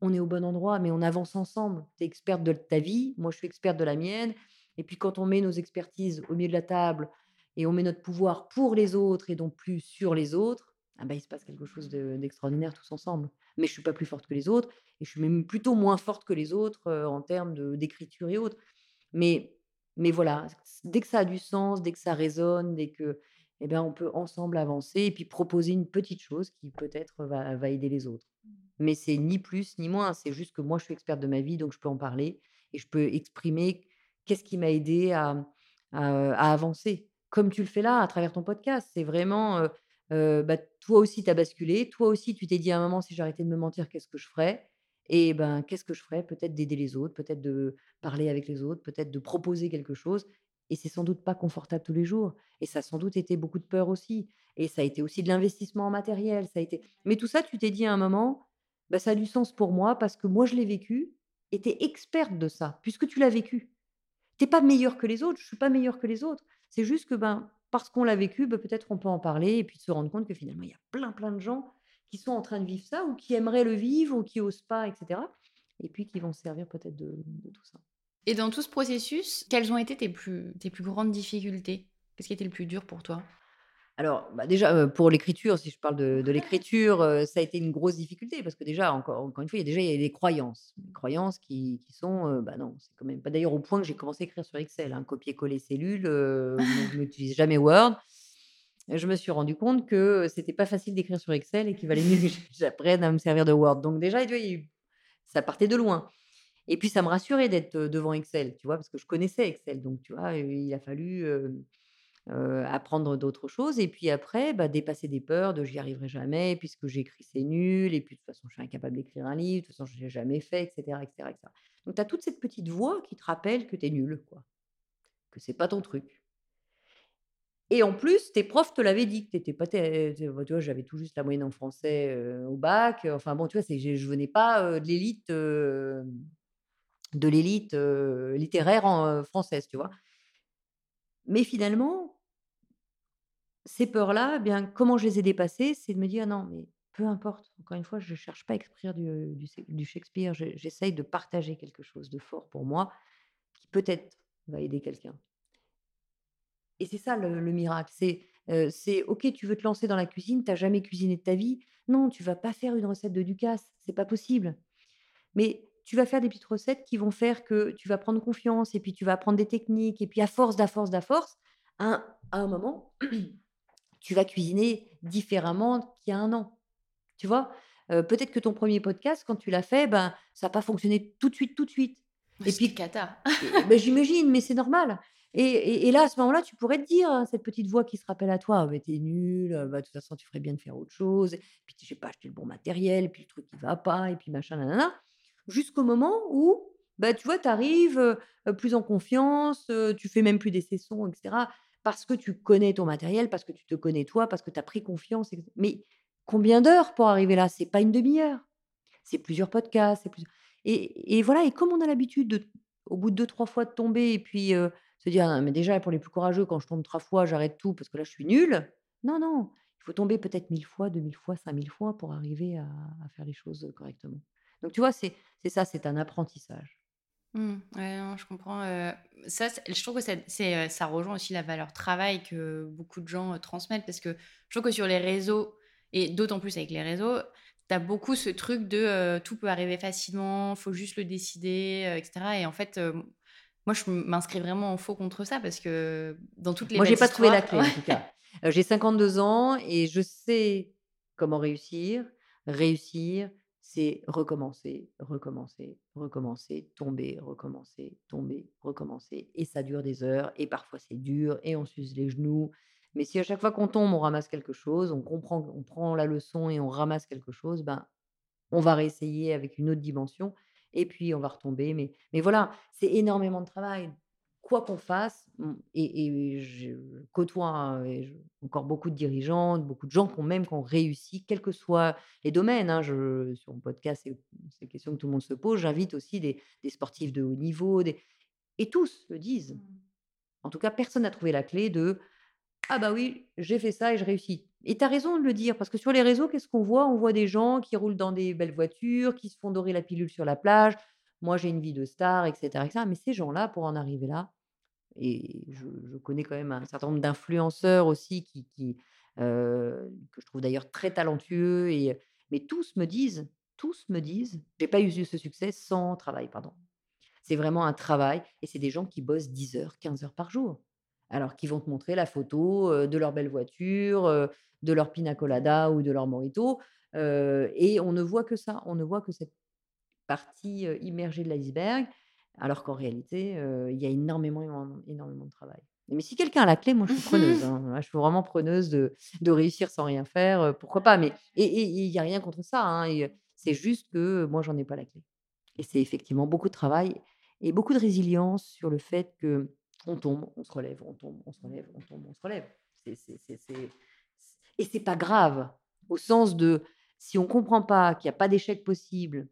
on est au bon endroit, mais on avance ensemble. Tu es experte de ta vie, moi je suis experte de la mienne. Et puis quand on met nos expertises au milieu de la table et on met notre pouvoir pour les autres et donc plus sur les autres, ah bah, il se passe quelque chose d'extraordinaire tous ensemble. Mais je suis pas plus forte que les autres et je suis même plutôt moins forte que les autres en termes d'écriture et autres. Mais, mais voilà, dès que ça a du sens, dès que ça résonne, dès que eh ben, on peut ensemble avancer et puis proposer une petite chose qui peut-être va, va aider les autres. Mmh. Mais c'est ni plus ni moins, c'est juste que moi je suis experte de ma vie, donc je peux en parler et je peux exprimer qu'est-ce qui m'a aidé à, à, avancer. Comme tu le fais là, à travers ton podcast, c'est vraiment, bah, toi aussi tu as basculé, toi aussi tu t'es dit à un moment, si j'arrêtais de me mentir, qu'est-ce que je ferais? Et ben, qu'est-ce que je ferais? Peut-être d'aider les autres, peut-être de parler avec les autres, peut-être de proposer quelque chose. Et c'est sans doute pas confortable tous les jours. Et ça a sans doute été beaucoup de peur aussi. Et ça a été aussi de l'investissement en matériel. Ça a été... Mais tout ça, tu t'es dit à un moment, bah, ça a du sens pour moi parce que moi, je l'ai vécu et tu es experte de ça, puisque tu l'as vécu. Tu pas meilleure que les autres, je suis pas meilleure que les autres. C'est juste que ben, parce qu'on l'a vécu, ben, peut-être on peut en parler et puis se rendre compte que finalement, il y a plein, plein de gens qui sont en train de vivre ça ou qui aimeraient le vivre ou qui n'osent pas, etc. Et puis qui vont se servir peut-être de tout ça. Et dans tout ce processus, quelles ont été tes plus, tes plus grandes difficultés? Qu'est-ce qui a été le plus dur pour toi? Alors, bah, déjà, pour l'écriture, si je parle de, l'écriture, ça a été une grosse difficulté parce que déjà, encore, encore une fois, il y a déjà il y a des croyances. Des croyances qui, qui sont, bah non, c'est quand même pas d'ailleurs au point que j'ai commencé à écrire sur Excel, hein, copier-coller cellules, *laughs* je n'utilise jamais Word. Je me suis rendu compte que c'était pas facile d'écrire sur Excel et qu'il valait mieux que *laughs* j'apprenne à me servir de Word. Donc déjà, ça partait de loin. Et puis, ça me rassurait d'être devant Excel, tu vois, parce que je connaissais Excel. Donc, tu vois, il a fallu apprendre d'autres choses. Et puis après, bah, dépasser des peurs de j'y arriverai jamais, puisque j'écris, c'est nul. Et puis, de toute façon, je suis incapable d'écrire un livre. De toute façon, je ne l'ai jamais fait, etc. etc.. Donc, tu as toute cette petite voix qui te rappelle que tu es nul, quoi. Que c'est pas ton truc. Et en plus, tes profs te l'avaient dit que t'étais pas. Tu vois, j'avais tout juste la moyenne en français au bac. Enfin bon, tu vois, je venais pas de l'élite de l'élite littéraire en, française, tu vois. Mais finalement, ces peurs-là, eh bien, comment je les ai dépassées C'est de me dire non, mais peu importe. Encore une fois, je ne cherche pas à écrire du, Shakespeare. J'essaye de partager quelque chose de fort pour moi qui peut-être va aider quelqu'un. Et c'est ça le, miracle. C'est c'est ok, tu veux te lancer dans la cuisine, tu n'as jamais cuisiné de ta vie. Non, tu vas pas faire une recette de Ducasse, c'est pas possible. Mais tu vas faire des petites recettes qui vont faire que tu vas prendre confiance et puis tu vas apprendre des techniques et puis à force, d'à force, d'à force, à un, moment, *clears throat* tu vas cuisiner différemment qu'il y a un an. Tu vois? Peut-être que ton premier podcast, quand tu l'as fait, ben, ça n'a pas fonctionné tout de suite, tout de suite. Et puis, cata. ben, J'imagine, mais c'est normal. Et, et, là, à ce moment-là, tu pourrais te dire, hein, cette petite voix qui se rappelle à toi, mais t'es nul, bah, de toute façon, tu ferais bien de faire autre chose, puis je n'ai pas acheté le bon matériel, puis le truc qui va pas, et puis machin, nanana jusqu'au moment où, bah, tu vois, tu arrives plus en confiance, tu fais même plus des sessions, etc. Parce que tu connais ton matériel, parce que tu te connais toi, parce que tu as pris confiance. Mais combien d'heures pour arriver là? C'est pas une demi-heure. C'est plusieurs podcasts. C'est et, voilà, et comme on a l'habitude, au bout de deux, trois fois, de tomber et puis se dire, «Ah, mais déjà, pour les plus courageux, quand je tombe trois fois, j'arrête tout parce que là, je suis nulle. Non, non, il faut tomber peut-être mille fois, deux mille fois, cinq mille fois pour arriver à faire les choses correctement. Donc, tu vois, c'est ça, c'est un apprentissage. Mmh, ouais, je comprends. ça, je trouve que ça rejoint aussi la valeur travail que beaucoup de gens transmettent parce que je trouve que sur les réseaux, et d'autant plus avec les réseaux, tu as beaucoup ce truc de tout peut arriver facilement, faut juste le décider, etc. Et en fait, moi, je m'inscris vraiment en faux contre ça parce que dans toutes les Moi, j'ai pas trouvé la clé en tout cas. j'ai 52 ans et je sais comment réussir, réussir, c'est recommencer, recommencer, recommencer, tomber, recommencer, tomber, recommencer. Et ça dure des heures, et parfois c'est dur, et on s'use les genoux. Mais si à chaque fois qu'on tombe, on ramasse quelque chose, on comprend, on prend la leçon et on ramasse quelque chose, ben, on va réessayer avec une autre dimension, et puis on va retomber. Mais, mais voilà, c'est énormément de travail. Quoi qu'on fasse, et, je côtoie encore beaucoup de dirigeants, beaucoup de gens qui ont même qui ont réussi, quels que soient les domaines. Hein, je, sur mon podcast, c'est une question que tout le monde se pose. J'invite aussi des, sportifs de haut niveau, des, et tous le disent. Mmh. En tout cas, personne n'a trouvé la clé de ah bah oui, j'ai fait ça et je réussis. Et tu as raison de le dire, parce que sur les réseaux, qu'est-ce qu'on voit? On voit des gens qui roulent dans des belles voitures, qui se font dorer la pilule sur la plage. Moi, j'ai une vie de star, etc. etc. Mais ces gens-là, pour en arriver là, et je, connais quand même un certain nombre d'influenceurs aussi qui, qui que je trouve d'ailleurs très talentueux, et, mais tous me disent, tous me disent, j'ai pas eu ce succès sans travail, pardon. C'est vraiment un travail, et c'est des gens qui bossent 10 heures, 15 heures par jour. Alors qu'ils vont te montrer la photo de leur belle voiture, de leur pina colada ou de leur morito, et on ne voit que ça, on ne voit que cette partie immergée de l'iceberg, alors qu'en réalité, il y a énormément, énormément de travail. Mais si quelqu'un a la clé, moi je suis preneuse. Hein. Je suis vraiment preneuse de, de réussir sans rien faire. pourquoi pas Mais et il n'y a rien contre ça. Hein, c'est juste que moi j'en ai pas la clé. Et c'est effectivement beaucoup de travail et beaucoup de résilience sur le fait que on tombe, on se relève, on tombe, on se relève, on tombe, on se relève. Et c'est pas grave, au sens de si on comprend pas qu'il n'y a pas d'échec possible,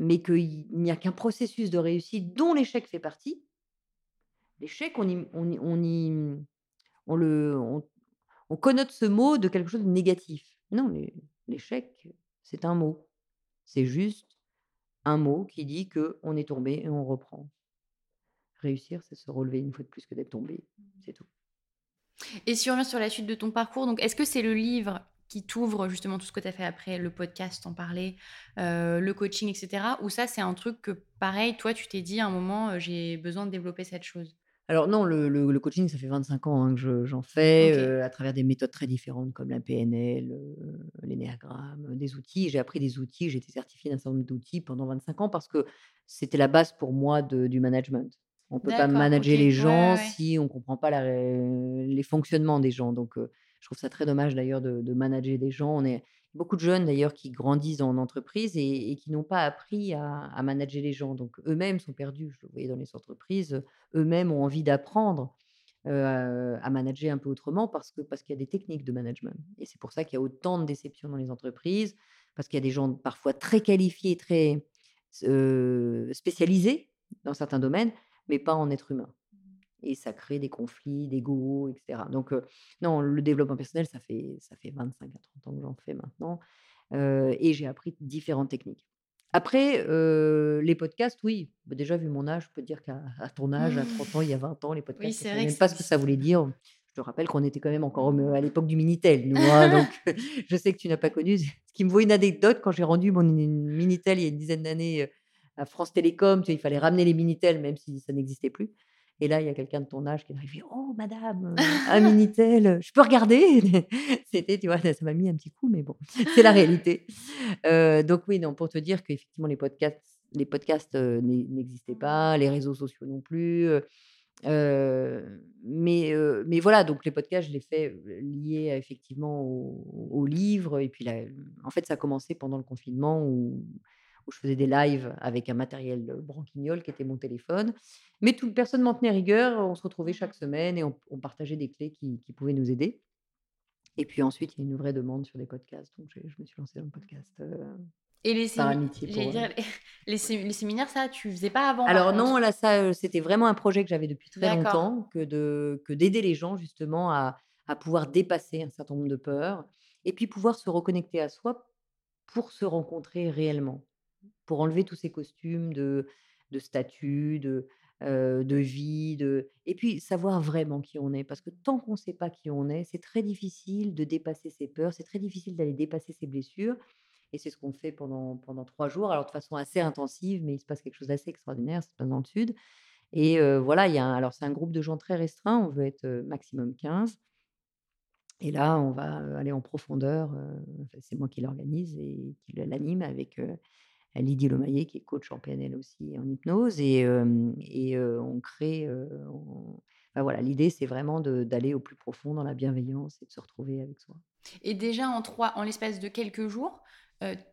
mais qu'il n'y a qu'un processus de réussite dont l'échec fait partie, l'échec, on, le, on, connote ce mot de quelque chose de négatif. Non, l'échec, c'est un mot. C'est juste un mot qui dit que on est tombé et on reprend. Réussir, c'est se relever une fois de plus que d'être tombé. C'est tout. Et si on revient sur la suite de ton parcours, donc est-ce que c'est le livre qui t'ouvre justement tout ce que tu as fait après, le podcast, en parler, euh, le coaching, etc. Ou ça, c'est un truc que, pareil, toi, tu t'es dit à un moment, euh, j'ai besoin de développer cette chose? Alors non, le, coaching, ça fait 25 ans hein, que j'en fais, euh, à travers des méthodes très différentes comme la PNL, l'énéagramme, des outils. J'ai appris des outils, j'ai été certifiée d'un certain nombre d'outils pendant 25 ans parce que c'était la base pour moi du management. On ne peut pas manager les gens si on ne comprend pas les fonctionnements des gens. Donc, je trouve ça très dommage d'ailleurs de, manager des gens. On est beaucoup de jeunes d'ailleurs qui grandissent en entreprise et, qui n'ont pas appris à, manager les gens. Donc eux-mêmes sont perdus. Je le voyais dans les entreprises. Eux-mêmes ont envie d'apprendre à manager un peu autrement parce parce qu'il y a des techniques de management. Et c'est pour ça qu'il y a autant de déceptions dans les entreprises parce qu'il y a des gens parfois très qualifiés, très spécialisés dans certains domaines, mais pas en être humain et ça crée des conflits, d'ego, etc. Donc, non, le développement personnel, ça fait, ça fait 25 à 30 ans que j'en fais maintenant. et j'ai appris différentes techniques. Après, les podcasts, oui. Bah, déjà, vu mon âge, je peux dire qu'à ton âge, à 30 ans, il y a *laughs* 20 ans, les podcasts, oui, je ne savais même pas ce que ça voulait dire. Je te rappelle qu'on était quand même encore à l'époque du Minitel, nous. Hein, donc, *laughs* *laughs* je sais que tu n'as pas connu. Ce qui me vaut une anecdote, quand j'ai rendu mon Minitel il y a une dizaine d'années à France Télécom, tu sais, il fallait ramener les Minitel, même si ça n'existait plus. Et là, il y a quelqu'un de ton âge qui est arrivé. Oh, madame, euh, un Minitel, je peux regarder *laughs* C'était, tu vois, ça m'a mis un petit coup, mais bon, *laughs* c'est la réalité. Euh, donc, oui, non, pour te dire qu'effectivement, les podcasts, les podcasts euh, n'existaient pas, les réseaux sociaux non plus. mais, mais voilà, donc les podcasts, je les fais liés effectivement au, au livre. Et puis là, en fait, ça a commencé pendant le confinement où je faisais des lives avec un matériel branquignol qui était mon téléphone. Mais toute personne m'en tenait rigueur. On se retrouvait chaque semaine et on, partageait des clés qui, pouvaient nous aider. Et puis ensuite, il y a une vraie demande sur les podcasts. Donc, je, me suis lancée dans le podcast. et les, *laughs* les, séminaires, ça, tu faisais pas avant Alors non, là, ça, c'était vraiment un projet que j'avais depuis très longtemps, que de que d'aider les gens justement à, à pouvoir dépasser un certain nombre de peurs et puis pouvoir se reconnecter à soi pour se rencontrer réellement pour enlever tous ces costumes de, de de vie, de... et puis savoir vraiment qui on est. Parce que tant qu'on ne sait pas qui on est, c'est très difficile de dépasser ses peurs, c'est très difficile d'aller dépasser ses blessures. Et c'est ce qu'on fait pendant, pendant trois jours, alors de façon assez intensive, mais il se passe quelque chose d'assez extraordinaire, ça se passe dans le sud. Et voilà, il y a alors c'est un groupe de gens très restreint, on veut être maximum 15. Et là, on va aller en profondeur. c'est moi qui l'organise et qui l'anime avec Lydie Lomaillet, qui est coach en PNL aussi en hypnose. Et, et on crée. voilà, l'idée, c'est vraiment d'aller au plus profond dans la bienveillance et de se retrouver avec soi. Et déjà en trois, en l'espace de quelques jours,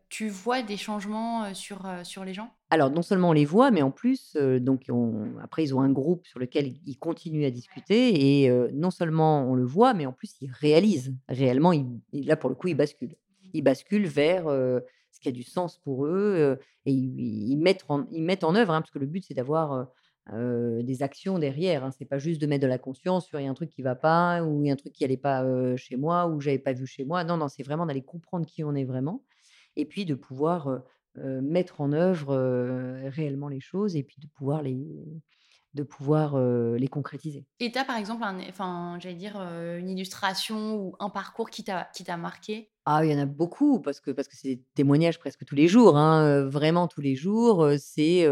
tu vois des changements, sur, sur les gens? Alors non seulement on les voit, mais en plus, donc on après ils ont un groupe sur lequel ils continuent à discuter et non seulement on le voit, mais en plus ils réalisent. Réellement, ils là pour le coup, ils basculent. Ils basculent vers, ce qui a du sens pour eux, et ils mettent en ils mettent en œuvre, hein, parce que le but c'est d'avoir, des actions derrière, hein. C'est pas juste de mettre de la conscience sur: «Il y a un truc qui va pas» ou «Il y a un truc qui allait pas, chez moi» ou «J'avais pas vu chez moi». Non, non, c'est vraiment d'aller comprendre qui on est vraiment et puis de pouvoir, mettre en œuvre, réellement les choses et puis de pouvoir les de pouvoir, les concrétiser. Et tu as par exemple un enfin, j'allais dire, une illustration ou un parcours qui t'a qui t'a marqué? Ah, il y en a beaucoup parce que parce que c'est des témoignages presque tous les jours, hein, vraiment tous les jours, c'est,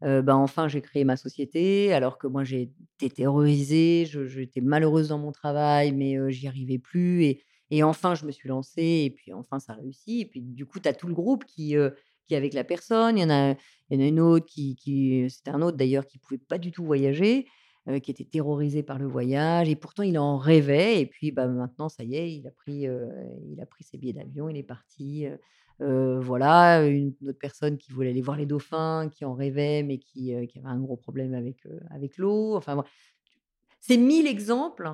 bah, enfin j'ai créé ma société alors que moi j'ai été terrorisée, je j'étais malheureuse dans mon travail, mais j'y arrivais plus et et enfin je me suis lancée et puis enfin ça réussit et puis du coup tu as tout le groupe qui, avec la personne. Il y en a une autre qui qui c'était un autre d'ailleurs qui pouvait pas du tout voyager, qui était terrorisé par le voyage et pourtant il en rêvait et puis, bah, maintenant ça y est, il a pris, il a pris ses billets d'avion, il est parti, voilà. Une autre personne qui voulait aller voir les dauphins, qui en rêvait, mais qui, qui avait un gros problème avec, avec l'eau. Enfin bon, c'est 1000 exemples,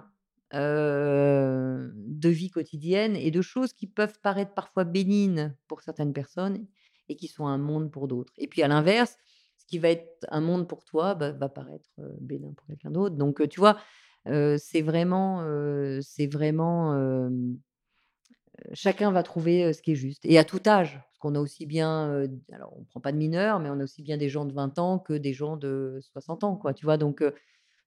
de vie quotidienne et de choses qui peuvent paraître parfois bénignes pour certaines personnes et qui sont un monde pour d'autres. Et puis à l'inverse, ce qui va être un monde pour toi, bah, va paraître, heu, bénin pour quelqu'un d'autre. Donc heu, tu vois, heu, c'est vraiment, c'est vraiment, chacun va trouver, ce qui est juste et à tout âge. Parce qu'on a aussi bien, alors on prend pas de mineurs, mais on a aussi bien des gens de 20 ans que des gens de 60 ans, quoi, tu vois? Donc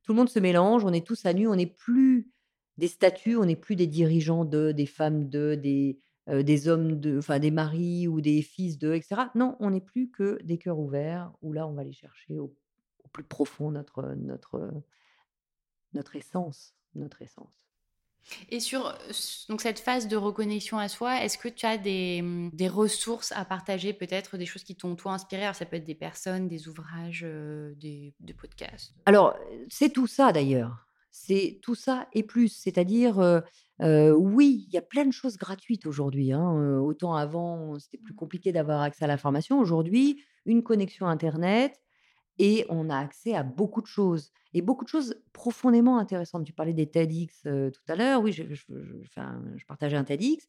tout le monde se mélange, on est tous à nu, on n'est plus des statues, on n'est plus des dirigeants de, des femmes de, des, des hommes de, enfin des maris ou des fils de et cetera. Non, on n'est plus que des cœurs ouverts où là on va aller chercher au au plus profond notre, notre, notre essence, notre essence. Et sur, donc cette phase de reconnexion à soi, est-ce que tu as des, mmh, des ressources à partager peut-être, des choses qui t'ont toi inspiré? Alors ça peut être des personnes, des ouvrages, des des podcasts? Alors, c'est tout ça d'ailleurs. C'est tout ça et plus. C'est-à-dire, heu heu, oui, il y a plein de choses gratuites aujourd'hui, hein, autant avant c'était plus compliqué d'avoir accès à l'information. Aujourd'hui, une connexion internet et on a accès à beaucoup de choses et beaucoup de choses profondément intéressantes. Tu parlais des TEDx, tout à l'heure. Oui, je je je enfin, je partageais un TEDx.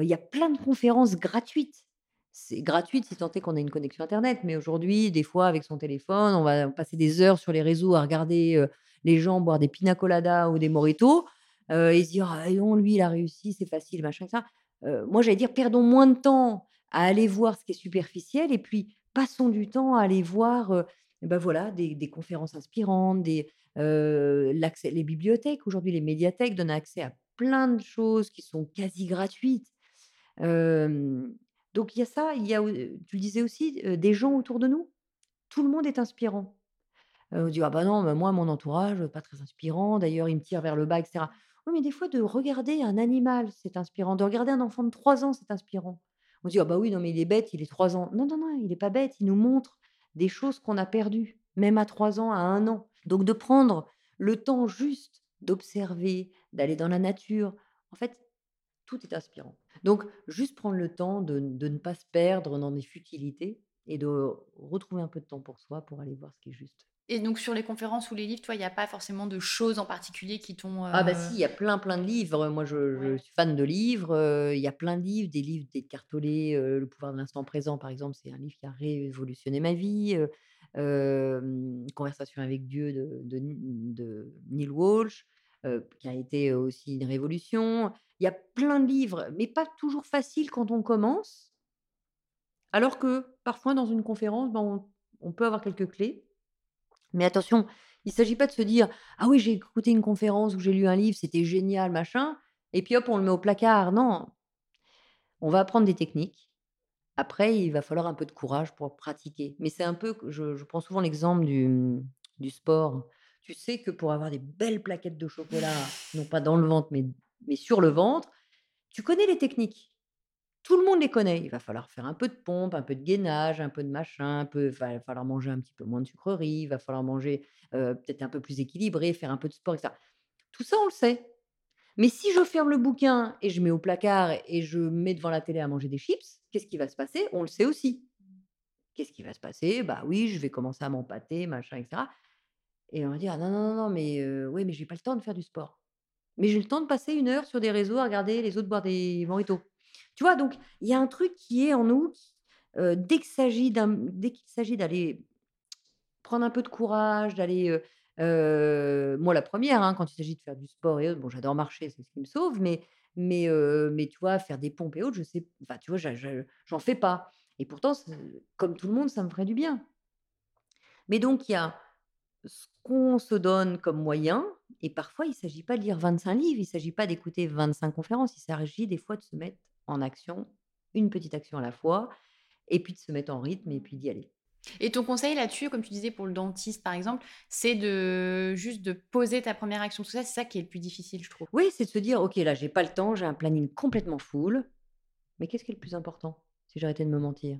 Il y a plein de conférences gratuites. C'est gratuite si tant est qu'on a une connexion internet, mais aujourd'hui, des fois, avec son téléphone, on va passer des heures sur les réseaux à regarder, les gens boire des pina coladas ou des mojitos, heu et se dire: «Ah donc, lui, il a réussi, c'est facile, machin, cetera». Heu, moi, j'allais dire: «Perdons moins de temps à aller voir ce qui est superficiel et puis passons du temps à aller voir, heu, et bah, voilà, des des conférences inspirantes, des, l'accès les bibliothèques aujourd'hui, les médiathèques donnent accès à plein de choses qui sont quasi gratuites. Donc il y a ça, il y a au tu le disais aussi, des gens autour de nous. Tout le monde est inspirant. On dit: «Ah bah non, bah moi, mon entourage, pas très inspirant, d'ailleurs, il me tire vers le bas et cetera». Oui, mais des fois, de regarder un animal, c'est inspirant. De regarder un enfant de 3 ans, c'est inspirant. On dit: «Ah bah oui, non, mais il est bête, il est 3 ans». Non, non, non, il est pas bête, il nous montre des choses qu'on a perdues, même à 3 ans, à 1 an. Donc de prendre le temps juste d'observer, d'aller dans la nature, en fait, tout est inspirant. Donc juste prendre le temps de de ne pas se perdre dans des futilités et de retrouver un peu de temps pour soi, pour aller voir ce qui est juste. Et donc sur les conférences ou les livres, toi, il y a pas forcément de choses en particulier qui t'ont, Ah bah heu si, il y a plein, plein de livres. Moi, je suis fan de livres, heu, il y a plein de livres, des livres Tolle, heu, Le pouvoir de l'instant présent, par exemple, c'est un livre qui a révolutionné ma vie, Conversation avec Dieu de de Neil Walsh, qui a été aussi une révolution. Il y a plein de livres, mais pas toujours faciles quand on commence alors que, parfois, dans une conférence, ben, on on peut avoir quelques clés. Mais attention, il s'agit pas de se dire: «Ah oui, j'ai écouté une conférence ou j'ai lu un livre, c'était génial, machin» et puis hop, on le met au placard. Non! On va apprendre des techniques. Après, il va falloir un peu de courage pour pratiquer. Mais c'est un peu je je prends souvent l'exemple du, du sport. Tu sais que pour avoir des belles plaquettes de chocolat, non pas dans le ventre, mais mais sur le ventre, tu connais les techniques. Tout le monde les connaît. Il va falloir faire un peu de pompe, un peu de gainage, un peu de machin, un peu va falloir manger un petit peu moins de sucreries, il va falloir manger, peut-être un peu plus équilibré, faire un peu de sport et cetera. Tout ça, on le sait. Mais si je ferme le bouquin et je mets au placard et je mets devant la télé à manger des chips, qu'est-ce qui va se passer? On le sait aussi. Qu'est-ce qui va se passer? Bah oui, je vais commencer à m'empâter, machin, etc. Et on va dire «Ah non, non, non, mais oui, mais j'ai pas le temps de faire du sport. Mais j'ai le temps de passer une heure sur des réseaux à regarder les autres boire des mojitos. Tu vois, donc il y a un truc qui est en nous. euh, dès qu'il s'agit d'aller prendre un peu de courage, d'aller. euh, euh, moi, la première, hein, quand il s'agit de faire du sport et autres, bon, j'adore marcher, c'est ce qui me sauve, mais, mais, mais tu vois, faire des pompes et autres, je sais, enfin, tu vois, j'en fais pas. Et pourtant, comme tout le monde, ça me ferait du bien. Mais donc, il y a ce qu'on se donne comme moyen, et parfois, il ne s'agit pas de lire 25 livres, il ne s'agit pas d'écouter 25 conférences, il s'agit des fois de se mettre en action, une petite action à la fois, et puis de se mettre en rythme, et puis d'y aller. Et ton conseil là-dessus, comme tu disais pour le dentiste par exemple, c'est de juste de poser ta première action. Tout ça, c'est ça qui est le plus difficile, je trouve. Oui, c'est de se dire, ok, là, j'ai pas le temps, j'ai un planning complètement full, mais qu'est-ce qui est le plus important si j'arrêtais de me mentir?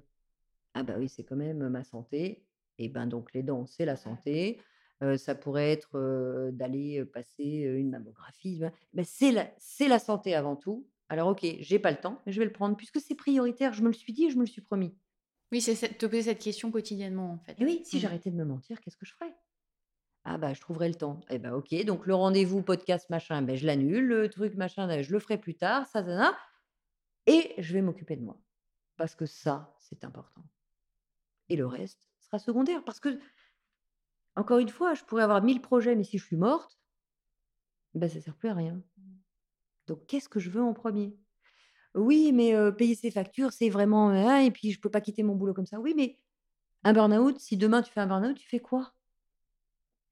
Ah bah oui, c'est quand même ma santé. Et ben donc les dents, c'est la santé. Euh, ça pourrait être euh, d'aller euh, passer euh, une mammographie. ben, c'est la, c'est la santé avant tout. Alors ok, j'ai pas le temps, mais je vais le prendre puisque c'est prioritaire. Je me le suis dit et je me le suis promis. Oui, c'est cette- te poser cette question quotidiennement en fait. Et oui, si Mm. j'arrêtais de me mentir, qu'est-ce que je ferais? Ah bah je trouverais le temps. Eh ben ok, donc le rendez-vous podcast machin, ben je l'annule, le truc machin, ben, je le ferai plus tard, ça, ça, ça, et je vais m'occuper de moi. Parce que ça, c'est important. Et le reste sera secondaire. Parce que, encore une fois, je pourrais avoir mille projets, mais si je suis morte, ben ça sert plus à rien. Donc qu'est-ce que je veux en premier? Oui, mais payer ses factures, c'est vraiment... ah, et puis je peux pas quitter mon boulot comme ça. Oui, mais un burn-out, si demain tu fais un burn-out, tu fais quoi?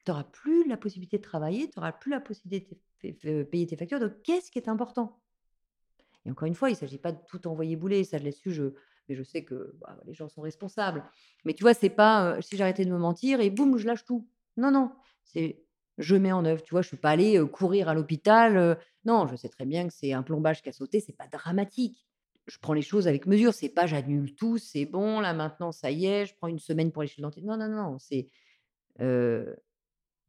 Tu n'auras plus la possibilité de travailler, tu n'auras plus la possibilité de payer tes factures. Donc, qu'est-ce qui est important? Et encore une fois, il ne s'agit pas de tout envoyer bouler, ça su, je, mais je sais que bah, les gens sont responsables. Mais tu vois, c'est pas si j'arrêtais de me mentir et boum, je lâche tout. Non, non, c'est je mets en œuvre. Tu vois, je suis pas allée courir à l'hôpital. non, je sais très bien que c'est un plombage qui a sauté, c'est pas dramatique. Je prends les choses avec mesure. C'est pas j'annule tout, c'est bon, là maintenant, ça y est, je prends une semaine pour aller chez. Non, non, non, c'est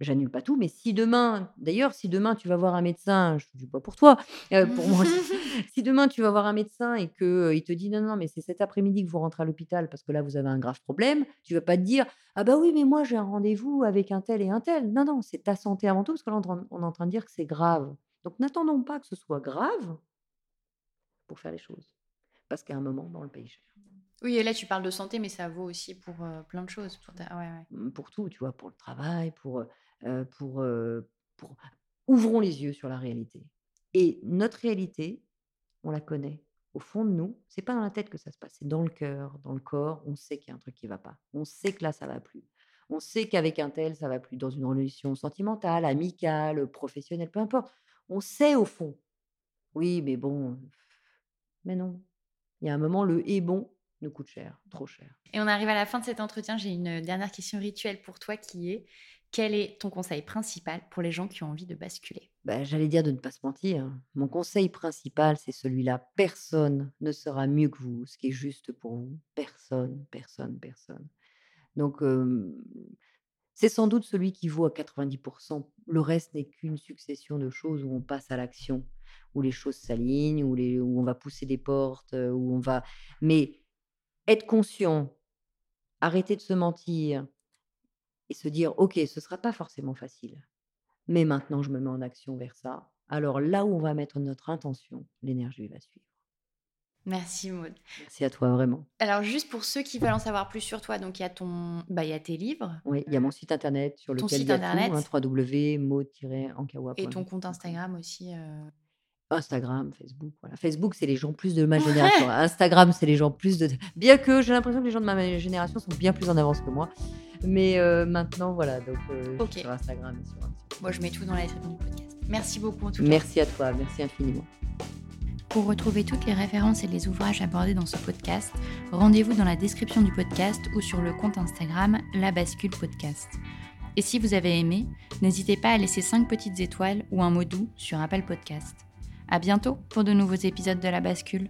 J'annule pas tout, mais si demain, d'ailleurs, si demain tu vas voir un médecin, je ne dis pas pour toi, euh, pour moi, *laughs* *laughs* si demain tu vas voir un médecin et que euh, il te dit non, non, mais c'est cet après-midi que vous rentrez à l'hôpital parce que là vous avez un grave problème, tu vas pas te dire ah bah oui, mais moi j'ai un rendez-vous avec un tel et un tel. Non, non, c'est ta santé avant tout parce que là on est en- train de dire que c'est grave. Donc n'attendons pas que ce soit grave pour faire les choses, parce qu'à un moment, ben, on le paye cher. Oui, et là tu parles de santé, mais ça vaut aussi pour euh, plein de choses. Pour ta- ouais, ouais. Mmh, pour tout, tu vois, pour le travail, pour, pour, heu, pour ouvrons les yeux sur la réalité et notre réalité, on la connaît. Au fond de nous, c'est pas dans la tête que ça se passe, c'est dans le cœur, dans le corps, on sait qu'il y a un truc qui va pas. On sait que là, ça va plus. On sait qu'avec un tel, ça va plus dans une relation sentimentale, amicale, professionnelle, peu importe. On sait au fond. Oui, mais bon, mais non. Il y a un moment, le «et bon» nous coûte cher, trop cher. Et on arrive à la fin de cet entretien. J'ai une dernière question rituelle pour toi qui est quel est ton conseil principal pour les gens qui ont envie de basculer? Bah, j'allais dire de ne pas se mentir. Mon conseil principal, c'est celui-là. Personne ne sera mieux que vous, ce qui est juste pour vous. Personne, personne, personne. Donc, c'est sans doute celui qui vaut à 90%. Le reste n'est qu'une succession de choses où on passe à l'action, où les choses s'alignent, où, où on va pousser des portes, euh, où on va... Mais être conscient, arrêter de se mentir et se dire, OK, ce ne sera pas forcément facile. Mais maintenant, je me mets en action vers ça. Alors là où on va mettre notre intention, l'énergie va suivre. Merci Maud. Merci à toi, vraiment. Alors juste pour ceux qui veulent en savoir plus sur toi, donc il y a ton, bah il y a tes livres Oui, il y a mon site internet sur Ton lequel site il y a internet. tout, hein, www.maud-ankawa.com. et ton compte Instagram aussi. euh. Instagram, Facebook. Voilà. Facebook, c'est les gens plus de ma génération. Instagram, c'est les gens plus de. Bien que j'ai l'impression que les gens de ma génération sont bien plus en avance que moi. Mais euh, maintenant, voilà. Donc, euh, sur Instagram et sur, sur- Moi je mets tout dans la description du podcast. Merci beaucoup en tout cas. Merci à toi. Merci infiniment. Pour retrouver toutes les références et les ouvrages abordés dans ce podcast, rendez-vous dans la description du podcast ou sur le compte Instagram La Bascule Podcast. Et si vous avez aimé, n'hésitez pas à laisser 5 petites étoiles ou un mot doux sur Apple Podcast. À bientôt pour de nouveaux épisodes de La Bascule.